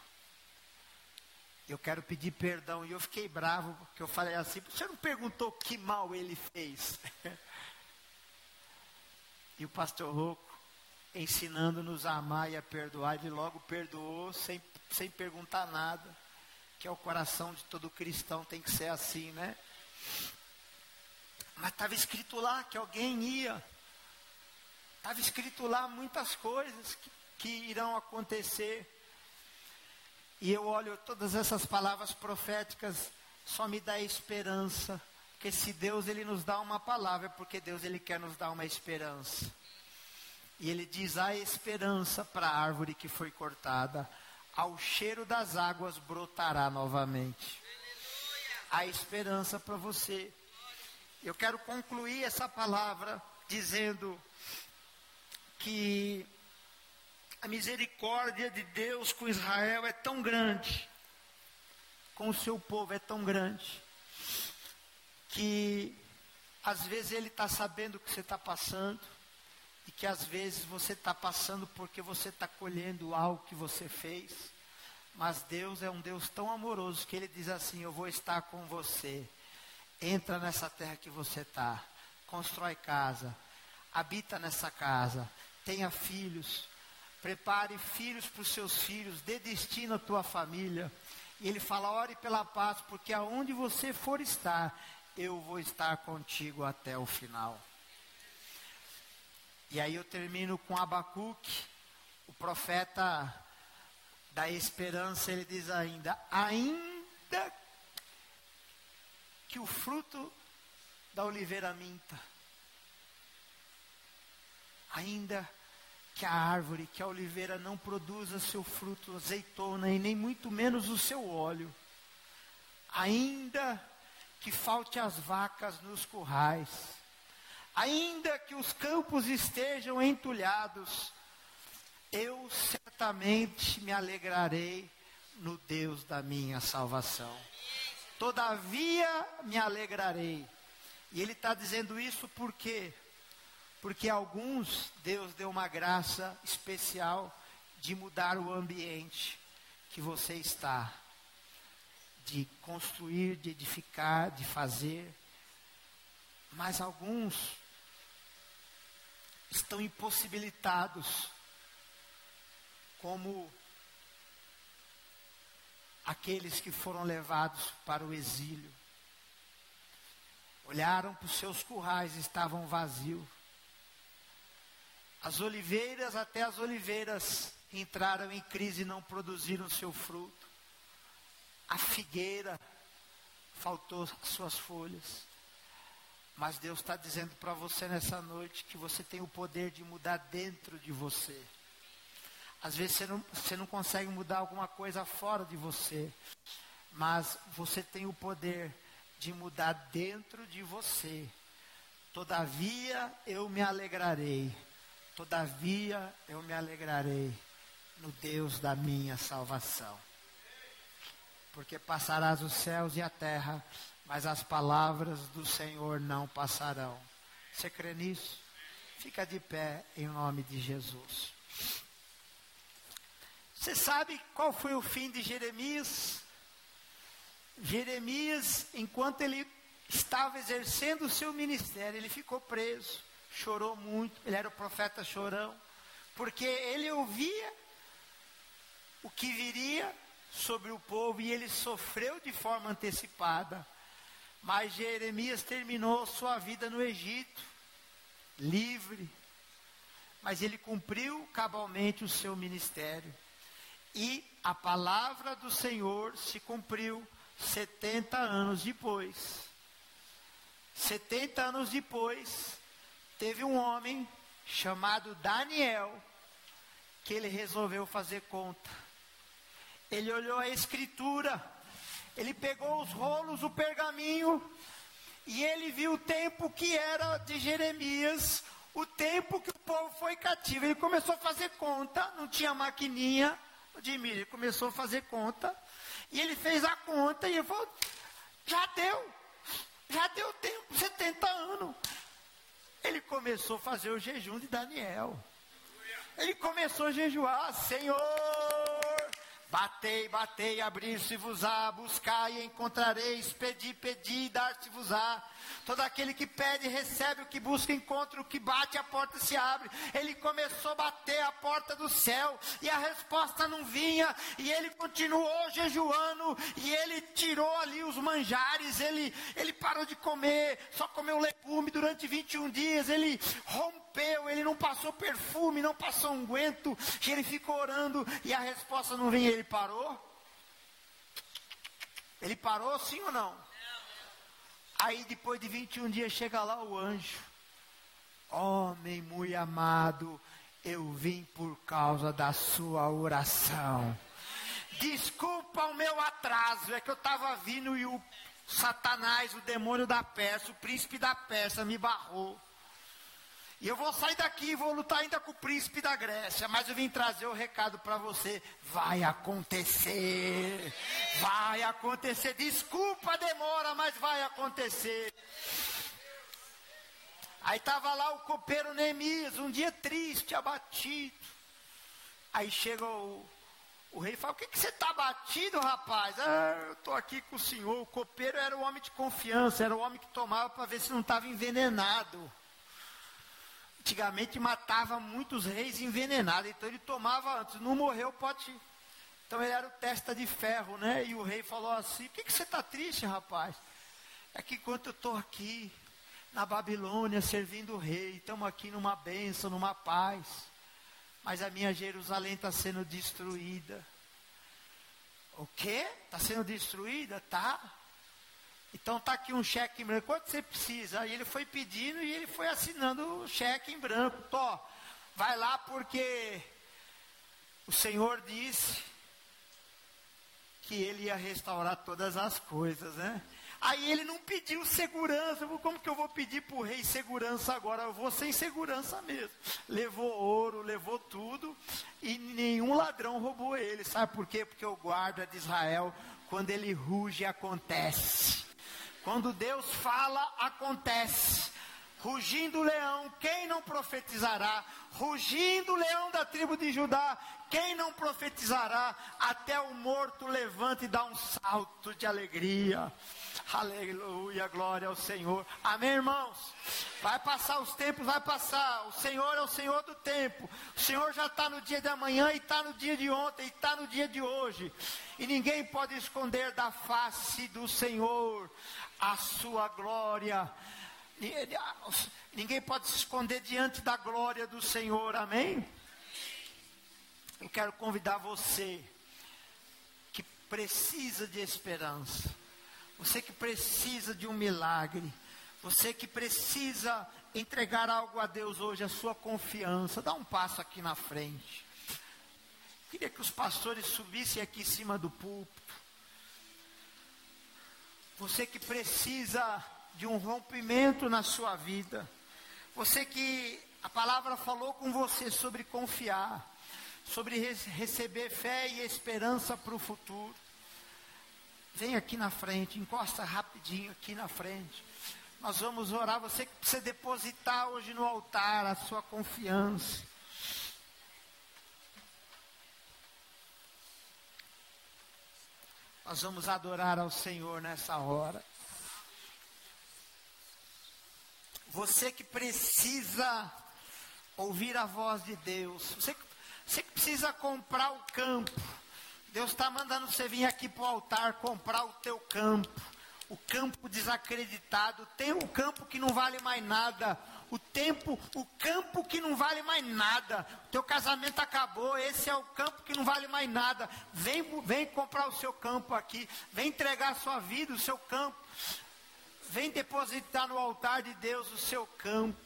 S2: Eu quero pedir perdão. E eu fiquei bravo, porque eu falei assim: Você não perguntou que mal ele fez? e o pastor Rocco, ensinando-nos a amar e a perdoar, ele logo perdoou, sem, sem perguntar nada. Que é o coração de todo cristão, tem que ser assim, né? Mas estava escrito lá que alguém ia Estava escrito lá muitas coisas que, que irão acontecer. E eu olho todas essas palavras proféticas, só me dá esperança. Porque se Deus ele nos dá uma palavra, é porque Deus ele quer nos dar uma esperança. E ele diz: a esperança para a árvore que foi cortada, ao cheiro das águas brotará novamente. A esperança para você. Eu quero concluir essa palavra dizendo que a misericórdia de Deus com Israel é tão grande, com o seu povo é tão grande, que às vezes Ele está sabendo o que você está passando, e que às vezes você está passando porque você está colhendo algo que você fez, mas Deus é um Deus tão amoroso que Ele diz assim: Eu vou estar com você, entra nessa terra que você está, constrói casa, habita nessa casa, tenha filhos, prepare filhos para os seus filhos, dê destino à tua família. E ele fala: ore pela paz, porque aonde você for estar, eu vou estar contigo até o final. E aí eu termino com Abacuque, o profeta da esperança, ele diz ainda: ainda que o fruto da oliveira minta, ainda que a árvore, que a oliveira não produza seu fruto azeitona e nem muito menos o seu óleo, ainda que falte as vacas nos currais, ainda que os campos estejam entulhados, eu certamente me alegrarei no Deus da minha salvação. Todavia me alegrarei. E ele está dizendo isso porque porque alguns, Deus deu uma graça especial de mudar o ambiente que você está, de construir, de edificar, de fazer. Mas alguns estão impossibilitados, como aqueles que foram levados para o exílio. Olharam para os seus currais, estavam vazios. As oliveiras, até as oliveiras entraram em crise e não produziram seu fruto. A figueira faltou suas folhas. Mas Deus está dizendo para você nessa noite que você tem o poder de mudar dentro de você. Às vezes você não, você não consegue mudar alguma coisa fora de você, mas você tem o poder de mudar dentro de você. Todavia eu me alegrarei Todavia eu me alegrarei no Deus da minha salvação. Porque passarás os céus e a terra, mas as palavras do Senhor não passarão. Você crê nisso? Fica de pé em nome de Jesus. Você sabe qual foi o fim de Jeremias? Jeremias, enquanto ele estava exercendo o seu ministério, ele ficou preso chorou muito, ele era o profeta chorão, porque ele ouvia o que viria sobre o povo e ele sofreu de forma antecipada. Mas Jeremias terminou sua vida no Egito, livre, mas ele cumpriu cabalmente o seu ministério. E a palavra do Senhor se cumpriu 70 anos depois. 70 anos depois, teve um homem chamado Daniel que ele resolveu fazer conta. Ele olhou a escritura. Ele pegou os rolos, o pergaminho, e ele viu o tempo que era de Jeremias, o tempo que o povo foi cativo. Ele começou a fazer conta, não tinha maquininha de milho, ele começou a fazer conta, e ele fez a conta e falou: já deu, já deu tempo, 70 anos. Ele começou a fazer o jejum de Daniel. Ele começou a jejuar, Senhor, batei, batei, abrir-se-vos-á, buscai e encontrareis, pedi, pedi, dar-se-vos-á. Todo aquele que pede, recebe, o que busca, encontra, o que bate, a porta se abre. Ele começou a bater a porta do céu e a resposta não vinha. E ele continuou jejuando e ele tirou ali os manjares. Ele, ele parou de comer, só comeu legume durante 21 dias. Ele rompeu, ele não passou perfume, não passou unguento. E ele ficou orando e a resposta não vinha. Ele parou. Ele parou sim ou não? Aí depois de 21 dias chega lá o anjo. Homem muito amado, eu vim por causa da sua oração. Desculpa o meu atraso, é que eu estava vindo e o Satanás, o demônio da Pérsia, o príncipe da Pérsia me barrou. E eu vou sair daqui e vou lutar ainda com o príncipe da Grécia. Mas eu vim trazer o recado para você. Vai acontecer. Vai acontecer. Desculpa a demora, mas vai acontecer. Aí estava lá o copeiro Neemias, um dia triste, abatido. Aí chega o, o rei e fala: O que, que você está abatido, rapaz? Ah, eu estou aqui com o senhor. O copeiro era o homem de confiança, era o homem que tomava para ver se não estava envenenado. Antigamente matava muitos reis envenenados, então ele tomava antes, não morreu, pode. Então ele era o testa de ferro, né? E o rei falou assim: Por que, que você está triste, rapaz? É que enquanto eu estou aqui na Babilônia servindo o rei, estamos aqui numa bênção, numa paz, mas a minha Jerusalém está sendo destruída. O quê? Está sendo destruída? Tá. Então está aqui um cheque em branco. Quanto você precisa? Aí ele foi pedindo e ele foi assinando o cheque em branco. Tó, vai lá porque o Senhor disse que ele ia restaurar todas as coisas, né? Aí ele não pediu segurança. Como que eu vou pedir para o rei segurança agora? Eu vou sem segurança mesmo. Levou ouro, levou tudo e nenhum ladrão roubou ele. Sabe por quê? Porque o guarda de Israel, quando ele ruge, acontece. Quando Deus fala, acontece. Rugindo o leão, quem não profetizará? Rugindo o leão da tribo de Judá, quem não profetizará? Até o morto levanta e dá um salto de alegria. Aleluia, glória ao Senhor. Amém, irmãos? Vai passar os tempos, vai passar. O Senhor é o Senhor do tempo. O Senhor já está no dia de amanhã, e está no dia de ontem, e está no dia de hoje. E ninguém pode esconder da face do Senhor a sua glória. Ninguém pode se esconder diante da glória do Senhor, amém? Eu quero convidar você que precisa de esperança, você que precisa de um milagre, você que precisa entregar algo a Deus hoje, a sua confiança, dá um passo aqui na frente. Queria que os pastores subissem aqui em cima do púlpito. Você que precisa de um rompimento na sua vida. Você que a palavra falou com você sobre confiar, sobre receber fé e esperança para o futuro. Vem aqui na frente, encosta rapidinho aqui na frente. Nós vamos orar. Você que precisa depositar hoje no altar a sua confiança. Nós vamos adorar ao Senhor nessa hora. Você que precisa ouvir a voz de Deus. Você, você que precisa comprar o campo. Deus está mandando você vir aqui para o altar comprar o teu campo. O campo desacreditado. Tem um campo que não vale mais nada o tempo, o campo que não vale mais nada. O teu casamento acabou, esse é o campo que não vale mais nada. Vem, vem comprar o seu campo aqui, vem entregar a sua vida, o seu campo. Vem depositar no altar de Deus o seu campo.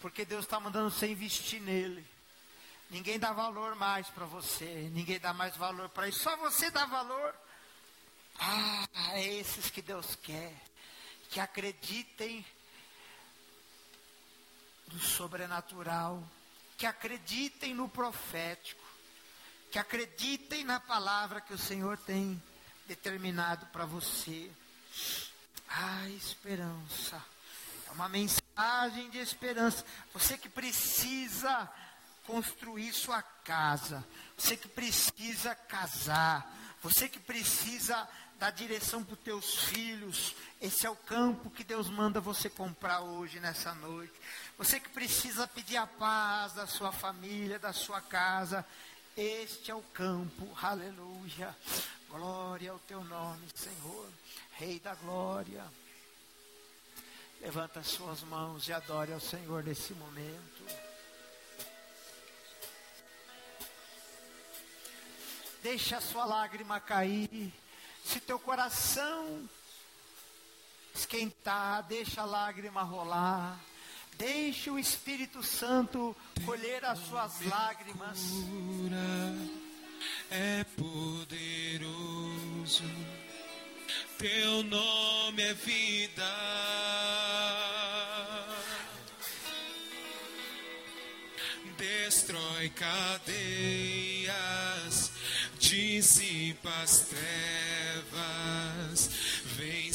S2: Porque Deus está mandando você investir nele. Ninguém dá valor mais para você, ninguém dá mais valor para isso, só você dá valor. Ah, é esses que Deus quer, que acreditem no sobrenatural, que acreditem no profético, que acreditem na palavra que o Senhor tem determinado para você. Ah, esperança. É uma mensagem de esperança. Você que precisa construir sua casa, você que precisa casar, você que precisa dar direção para os teus filhos, esse é o campo que Deus manda você comprar hoje, nessa noite. Você que precisa pedir a paz da sua família, da sua casa, este é o campo, aleluia. Glória ao teu nome, Senhor, Rei da glória. Levanta as suas mãos e adore ao Senhor nesse momento. Deixa a sua lágrima cair. Se teu coração esquentar, deixa a lágrima rolar. Deixe o Espírito Santo colher as suas lágrimas.
S3: É poderoso, teu nome é vida. Destrói cadeias, dissipa as trevas, vem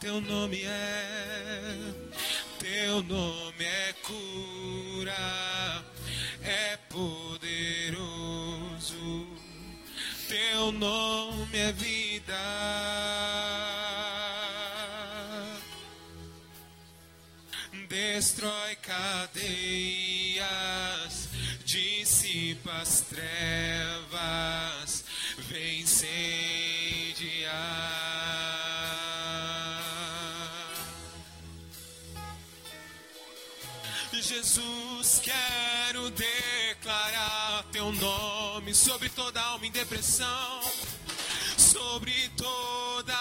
S3: Teu nome é, teu nome é cura, é poderoso. Teu nome é vida. Destrói cadeias, as trevas, vence Jesus, quero declarar teu nome sobre toda alma em depressão, sobre toda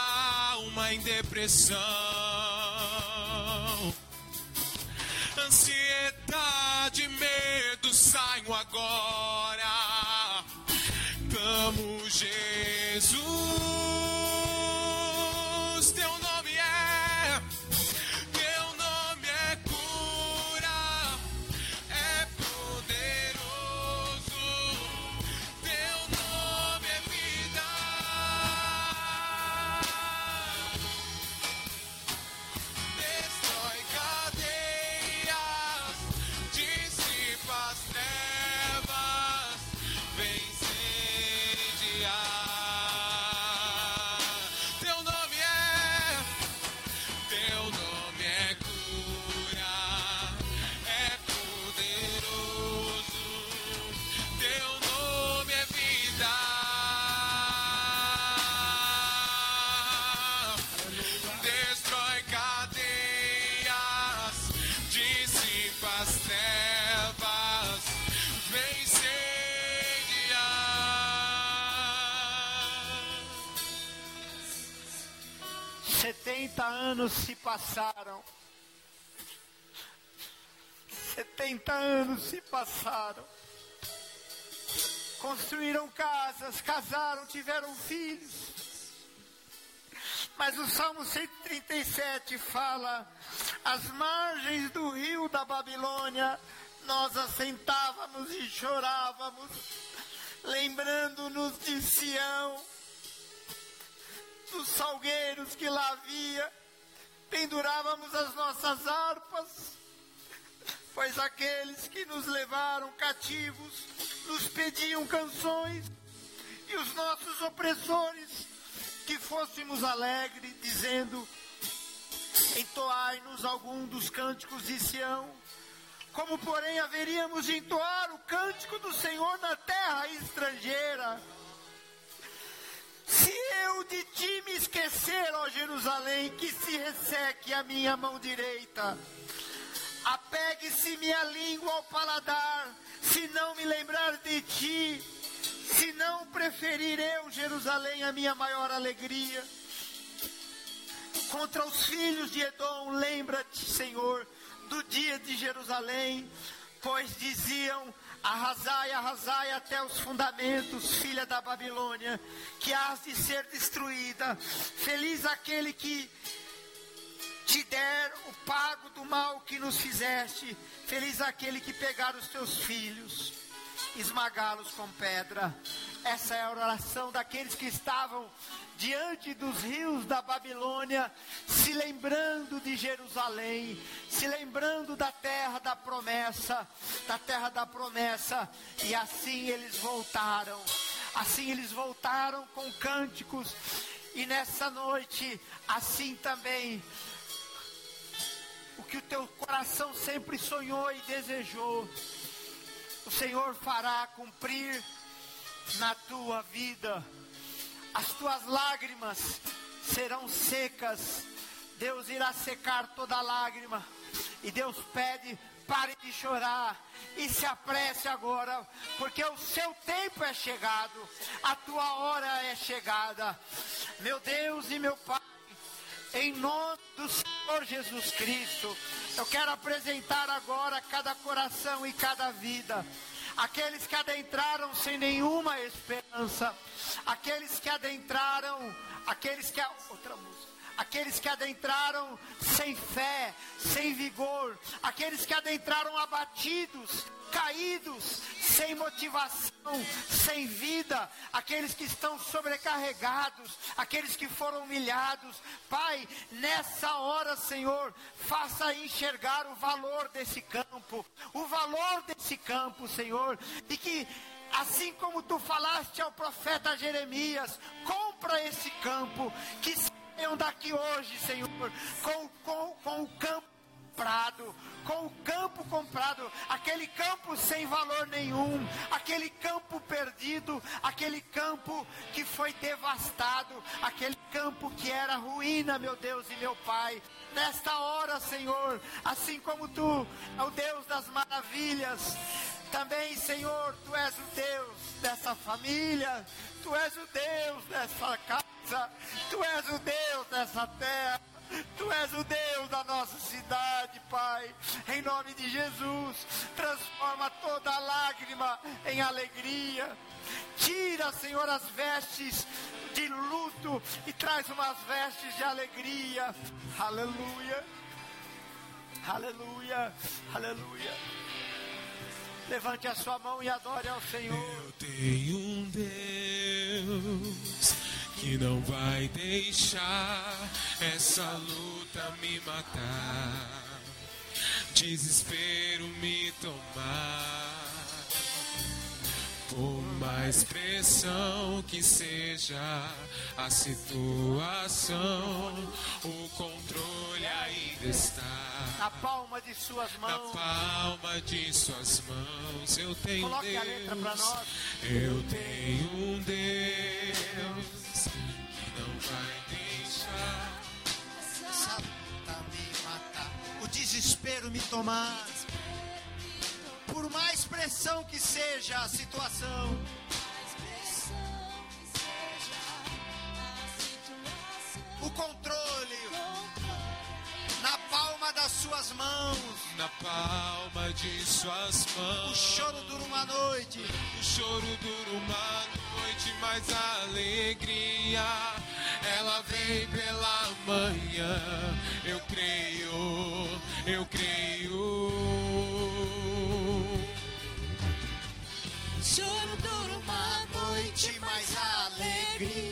S3: alma em depressão. Ansiedade, medo, saiam agora.
S2: Anos se passaram. 70 anos se passaram. Construíram casas, casaram, tiveram filhos. Mas o Salmo 137 fala: às margens do rio da Babilônia, nós assentávamos e chorávamos, lembrando-nos de Sião, dos salgueiros que lá havia pendurávamos as nossas harpas, pois aqueles que nos levaram cativos nos pediam canções, e os nossos opressores que fôssemos alegres, dizendo: Entoai-nos algum dos cânticos de Sião. Como, porém, haveríamos de entoar o cântico do Senhor na terra estrangeira? Se eu de ti me esquecer, ó Jerusalém, que se resseque a minha mão direita. Apegue-se minha língua ao paladar, se não me lembrar de ti, se não preferir eu, Jerusalém, a minha maior alegria. Contra os filhos de Edom, lembra-te, Senhor, do dia de Jerusalém, pois diziam: Arrasai, arrasai até os fundamentos, filha da Babilônia, que has de ser destruída. Feliz aquele que te der o pago do mal que nos fizeste. Feliz aquele que pegar os teus filhos, esmagá-los com pedra. Essa é a oração daqueles que estavam diante dos rios da Babilônia, se lembrando de Jerusalém, se lembrando da terra da promessa, da terra da promessa, e assim eles voltaram. Assim eles voltaram com cânticos, e nessa noite, assim também, o que o teu coração sempre sonhou e desejou, o Senhor fará cumprir na tua vida. As tuas lágrimas serão secas. Deus irá secar toda lágrima. E Deus pede: pare de chorar e se apresse agora, porque o seu tempo é chegado, a tua hora é chegada. Meu Deus e meu Pai, em nome do Senhor Jesus Cristo, eu quero apresentar agora cada coração e cada vida aqueles que adentraram sem nenhuma esperança, aqueles que adentraram, aqueles que outra música, aqueles que adentraram sem fé, sem vigor, aqueles que adentraram abatidos, caídos, sem motivação, sem vida, aqueles que estão sobrecarregados, aqueles que foram humilhados. Pai, nessa hora, Senhor, faça enxergar o valor desse campo, o valor desse campo, Senhor, e que assim como tu falaste ao profeta Jeremias, compra esse campo, que saiam daqui hoje, Senhor, com, com, com o campo comprado, com o campo comprado, aquele campo sem valor nenhum, aquele campo perdido, aquele campo que foi devastado, aquele campo que era ruína, meu Deus e meu Pai. Nesta hora, Senhor, assim como tu é o Deus das maravilhas, também, Senhor, tu és o Deus dessa família, tu és o Deus dessa casa, tu és o Deus dessa terra. Tu és o Deus da nossa cidade, Pai. Em nome de Jesus, transforma toda lágrima em alegria. Tira, Senhor, as vestes de luto e traz umas vestes de alegria. Aleluia. Aleluia. Aleluia. Levante a sua mão e adore ao Senhor.
S3: Eu tenho um Deus que não vai deixar essa luta me matar, desespero me tomar. Por mais pressão que seja a situação, o controle ainda está.
S2: Na palma de suas
S3: Na
S2: mãos.
S3: palma de suas mãos eu tenho
S2: Coloque a letra pra
S3: Deus.
S2: nós.
S3: Eu tenho um Deus deixar.
S2: Essa luta me matar. O desespero me tomar. Por mais pressão que seja a situação. O controle das suas mãos.
S3: Na palma de suas mãos.
S2: O choro dura uma noite.
S3: O choro dura uma noite, mas a alegria ela vem pela manhã. Eu creio, eu creio.
S2: Choro dura uma noite, mas a alegria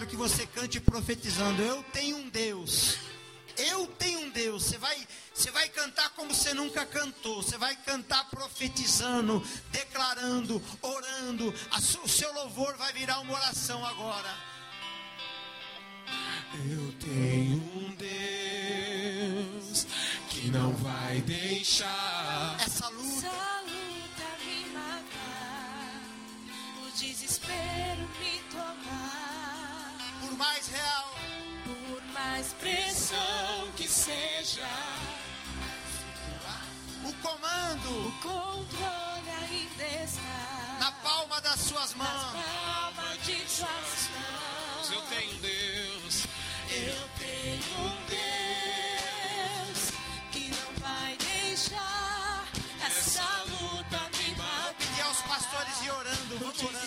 S2: quero que você cante profetizando. Eu tenho um Deus. Eu tenho um Deus. Você vai, você vai cantar como você nunca cantou. Você vai cantar profetizando, declarando, orando. O seu louvor vai virar uma oração agora.
S3: Eu tenho um Deus que não vai deixar.
S2: Essa mais real,
S1: por mais pressão que seja,
S2: o comando
S1: o controle ainda está
S2: na palma das suas mãos.
S1: palmas de suas mãos.
S3: Eu tenho Deus.
S1: Eu tenho um Deus que não vai deixar essa luta me matar.
S2: Pedir aos pastores ir orando. Vamos orando.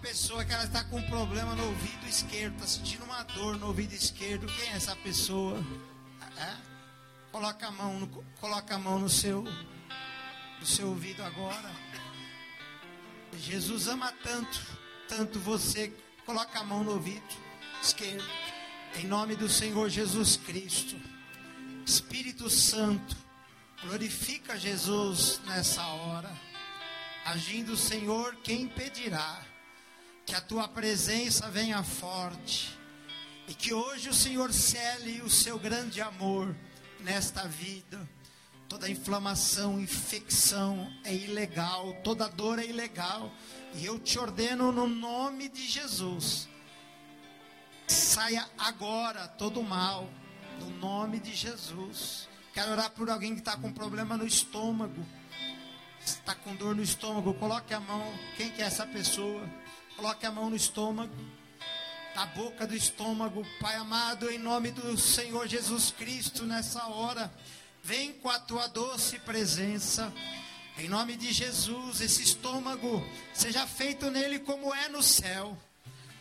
S2: Pessoa que ela está com um problema no ouvido esquerdo, está sentindo uma dor no ouvido esquerdo. Quem é essa pessoa? É? Coloca a mão, no, coloca a mão no seu, no seu ouvido agora. Jesus ama tanto, tanto você. Coloca a mão no ouvido esquerdo. Em nome do Senhor Jesus Cristo. Espírito Santo, glorifica Jesus nessa hora. Agindo o Senhor, quem impedirá que a tua presença venha forte e que hoje o Senhor cele o seu grande amor nesta vida. Toda inflamação, infecção é ilegal, toda dor é ilegal. E eu te ordeno no nome de Jesus. Saia agora todo mal, no nome de Jesus. Quero orar por alguém que está com problema no estômago está com dor no estômago, coloque a mão. Quem que é essa pessoa? Coloque a mão no estômago, na boca do estômago. Pai amado, em nome do Senhor Jesus Cristo, nessa hora, vem com a tua doce presença. Em nome de Jesus, esse estômago seja feito nele como é no céu.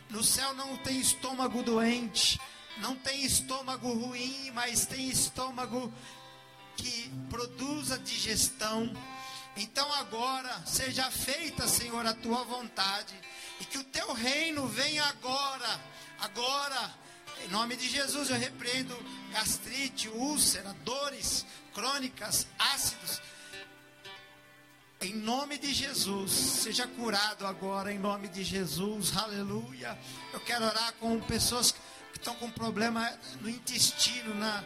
S2: No céu não tem estômago doente, não tem estômago ruim, mas tem estômago que produza digestão. Então agora seja feita, Senhor, a tua vontade. E que o teu reino venha agora, agora. Em nome de Jesus eu repreendo gastrite, úlcera, dores crônicas, ácidos. Em nome de Jesus, seja curado agora, em nome de Jesus, aleluia. Eu quero orar com pessoas que estão com problema no intestino, na,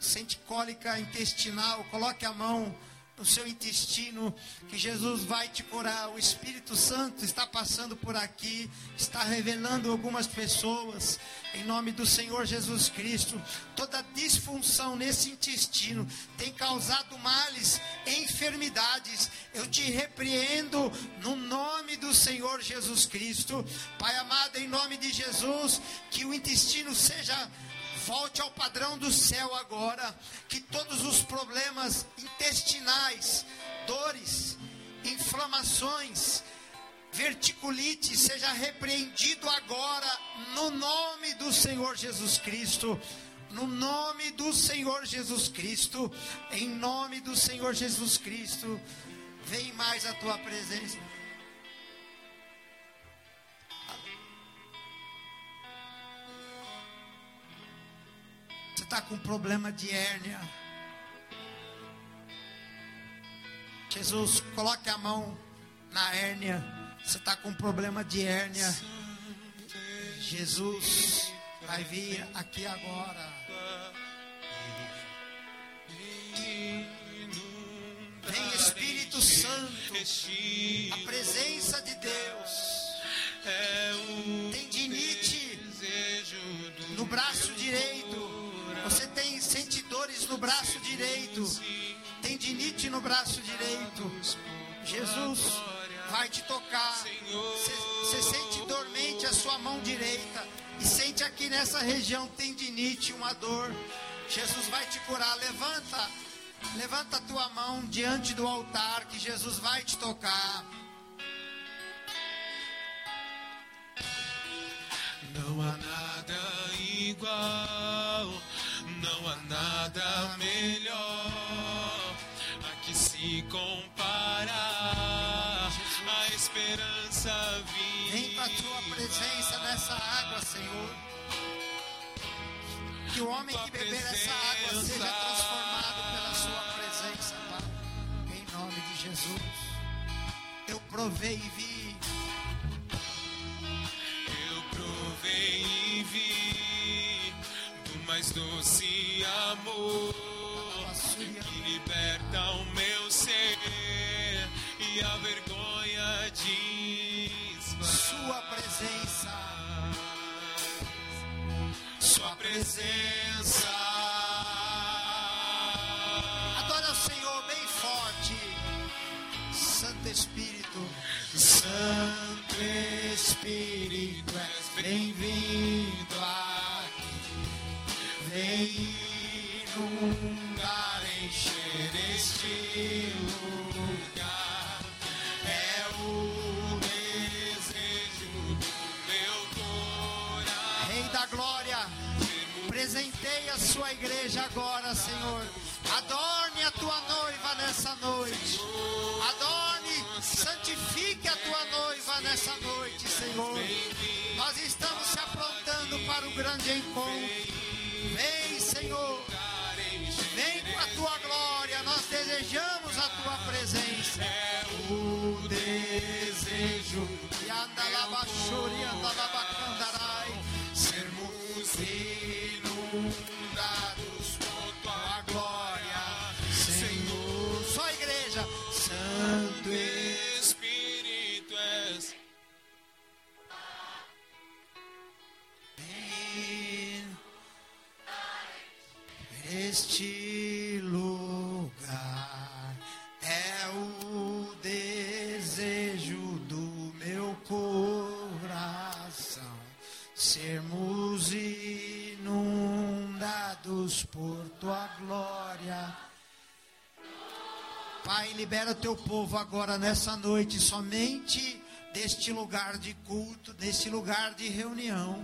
S2: sente cólica intestinal. Coloque a mão no seu intestino, que Jesus vai te curar. O Espírito Santo está passando por aqui, está revelando algumas pessoas, em nome do Senhor Jesus Cristo. Toda disfunção nesse intestino tem causado males, enfermidades. Eu te repreendo no nome do Senhor Jesus Cristo. Pai amado, em nome de Jesus, que o intestino seja volte ao padrão do céu agora, que todos os problemas intestinais, dores, inflamações, verticulite seja repreendido agora no nome do Senhor Jesus Cristo. No nome do Senhor Jesus Cristo, em nome do Senhor Jesus Cristo, vem mais a tua presença. Com problema de hérnia. Jesus, coloque a mão na hérnia. Você está com problema de hérnia. Jesus vai vir aqui agora. Vem Espírito Santo, a presença de Deus. Tendinite no braço direito. Você tem sente dores no braço direito. Tendinite no braço direito. Jesus vai te tocar. Você sente dormente a sua mão direita. E sente aqui nessa região tendinite, uma dor. Jesus vai te curar. Levanta. Levanta a tua mão diante do altar que Jesus vai te tocar.
S3: Não há nada igual, não há nada melhor a que se comparar. A esperança
S2: Vem com a tua presença nessa água, Senhor. Que o homem que beber essa água seja transformado pela sua presença, Pai. Em nome de Jesus. Eu provei e vi.
S3: Amor que liberta o meu ser e a vergonha desfaz.
S2: Sua presença.
S3: Sua presença.
S2: Adora o Senhor bem forte. Santo Espírito.
S3: Santo Espírito, és bem-vindo aqui. Vem
S2: sua igreja agora, Senhor. Adorne a tua noiva nessa noite. Adorne, santifique a tua noiva nessa noite, Senhor. Nós estamos se aprontando para o grande encontro. Vem, Senhor. Vem com a tua glória. Nós desejamos a tua presença.
S3: O desejo
S2: E andalabachori, andalabacandarai. Libera teu povo agora nessa noite, somente deste lugar de culto, deste lugar de reunião.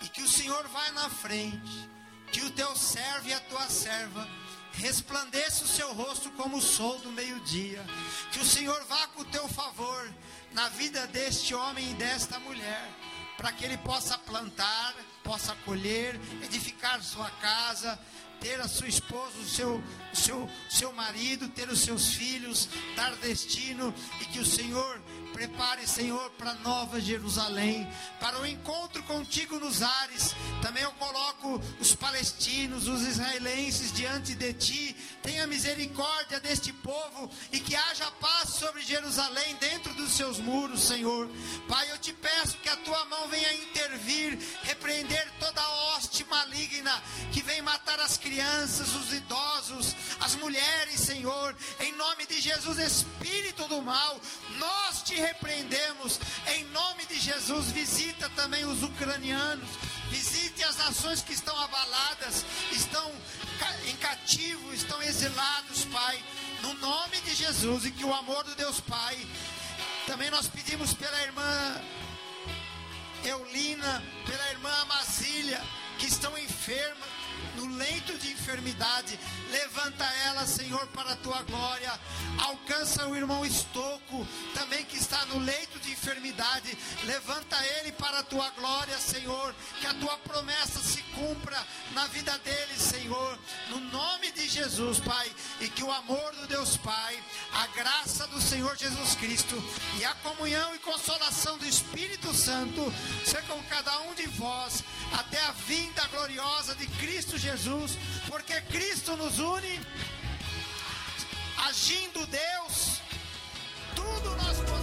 S2: E que o Senhor vá na frente, que o teu servo e a tua serva resplandeça o seu rosto como o sol do meio-dia. Que o Senhor vá com o teu favor na vida deste homem e desta mulher, para que ele possa plantar, possa colher, edificar sua casa, ter a sua esposa, o seu, seu, seu marido, ter os seus filhos, dar destino e que o Senhor prepare, Senhor, para Nova Jerusalém, para o encontro contigo nos ares. Também eu coloco os palestinos, os israelenses diante de ti. Tenha misericórdia deste povo e que haja paz sobre Jerusalém dentro dos seus muros, Senhor. Pai, eu te peço que a tua mão venha intervir, repreender toda a hoste maligna que vem matar as crianças, os idosos, as mulheres, Senhor. Em nome de Jesus, Espírito do mal, nós te repreendemos. Em nome de Jesus, visita também os ucranianos. Visite as nações que estão abaladas, estão em cativo, estão exilados, Pai. No nome de Jesus e que o amor do Deus Pai. Também nós pedimos pela irmã Eulina, pela irmã Amazília, que estão enfermas leito de enfermidade. Levanta ela, Senhor, para a tua glória. Alcança o irmão Estoco, também que está no leito de enfermidade. Levanta ele para a tua glória, Senhor. Que a tua promessa se cumpra na vida dele, Senhor. No nome de Jesus, Pai. E que o amor do Deus Pai, a graça do Senhor Jesus Cristo e a comunhão e consolação do Espírito Santo seja com cada um de vós até a vinda gloriosa de Cristo Jesus, Jesus, porque Cristo nos une, agindo Deus, tudo nós podemos.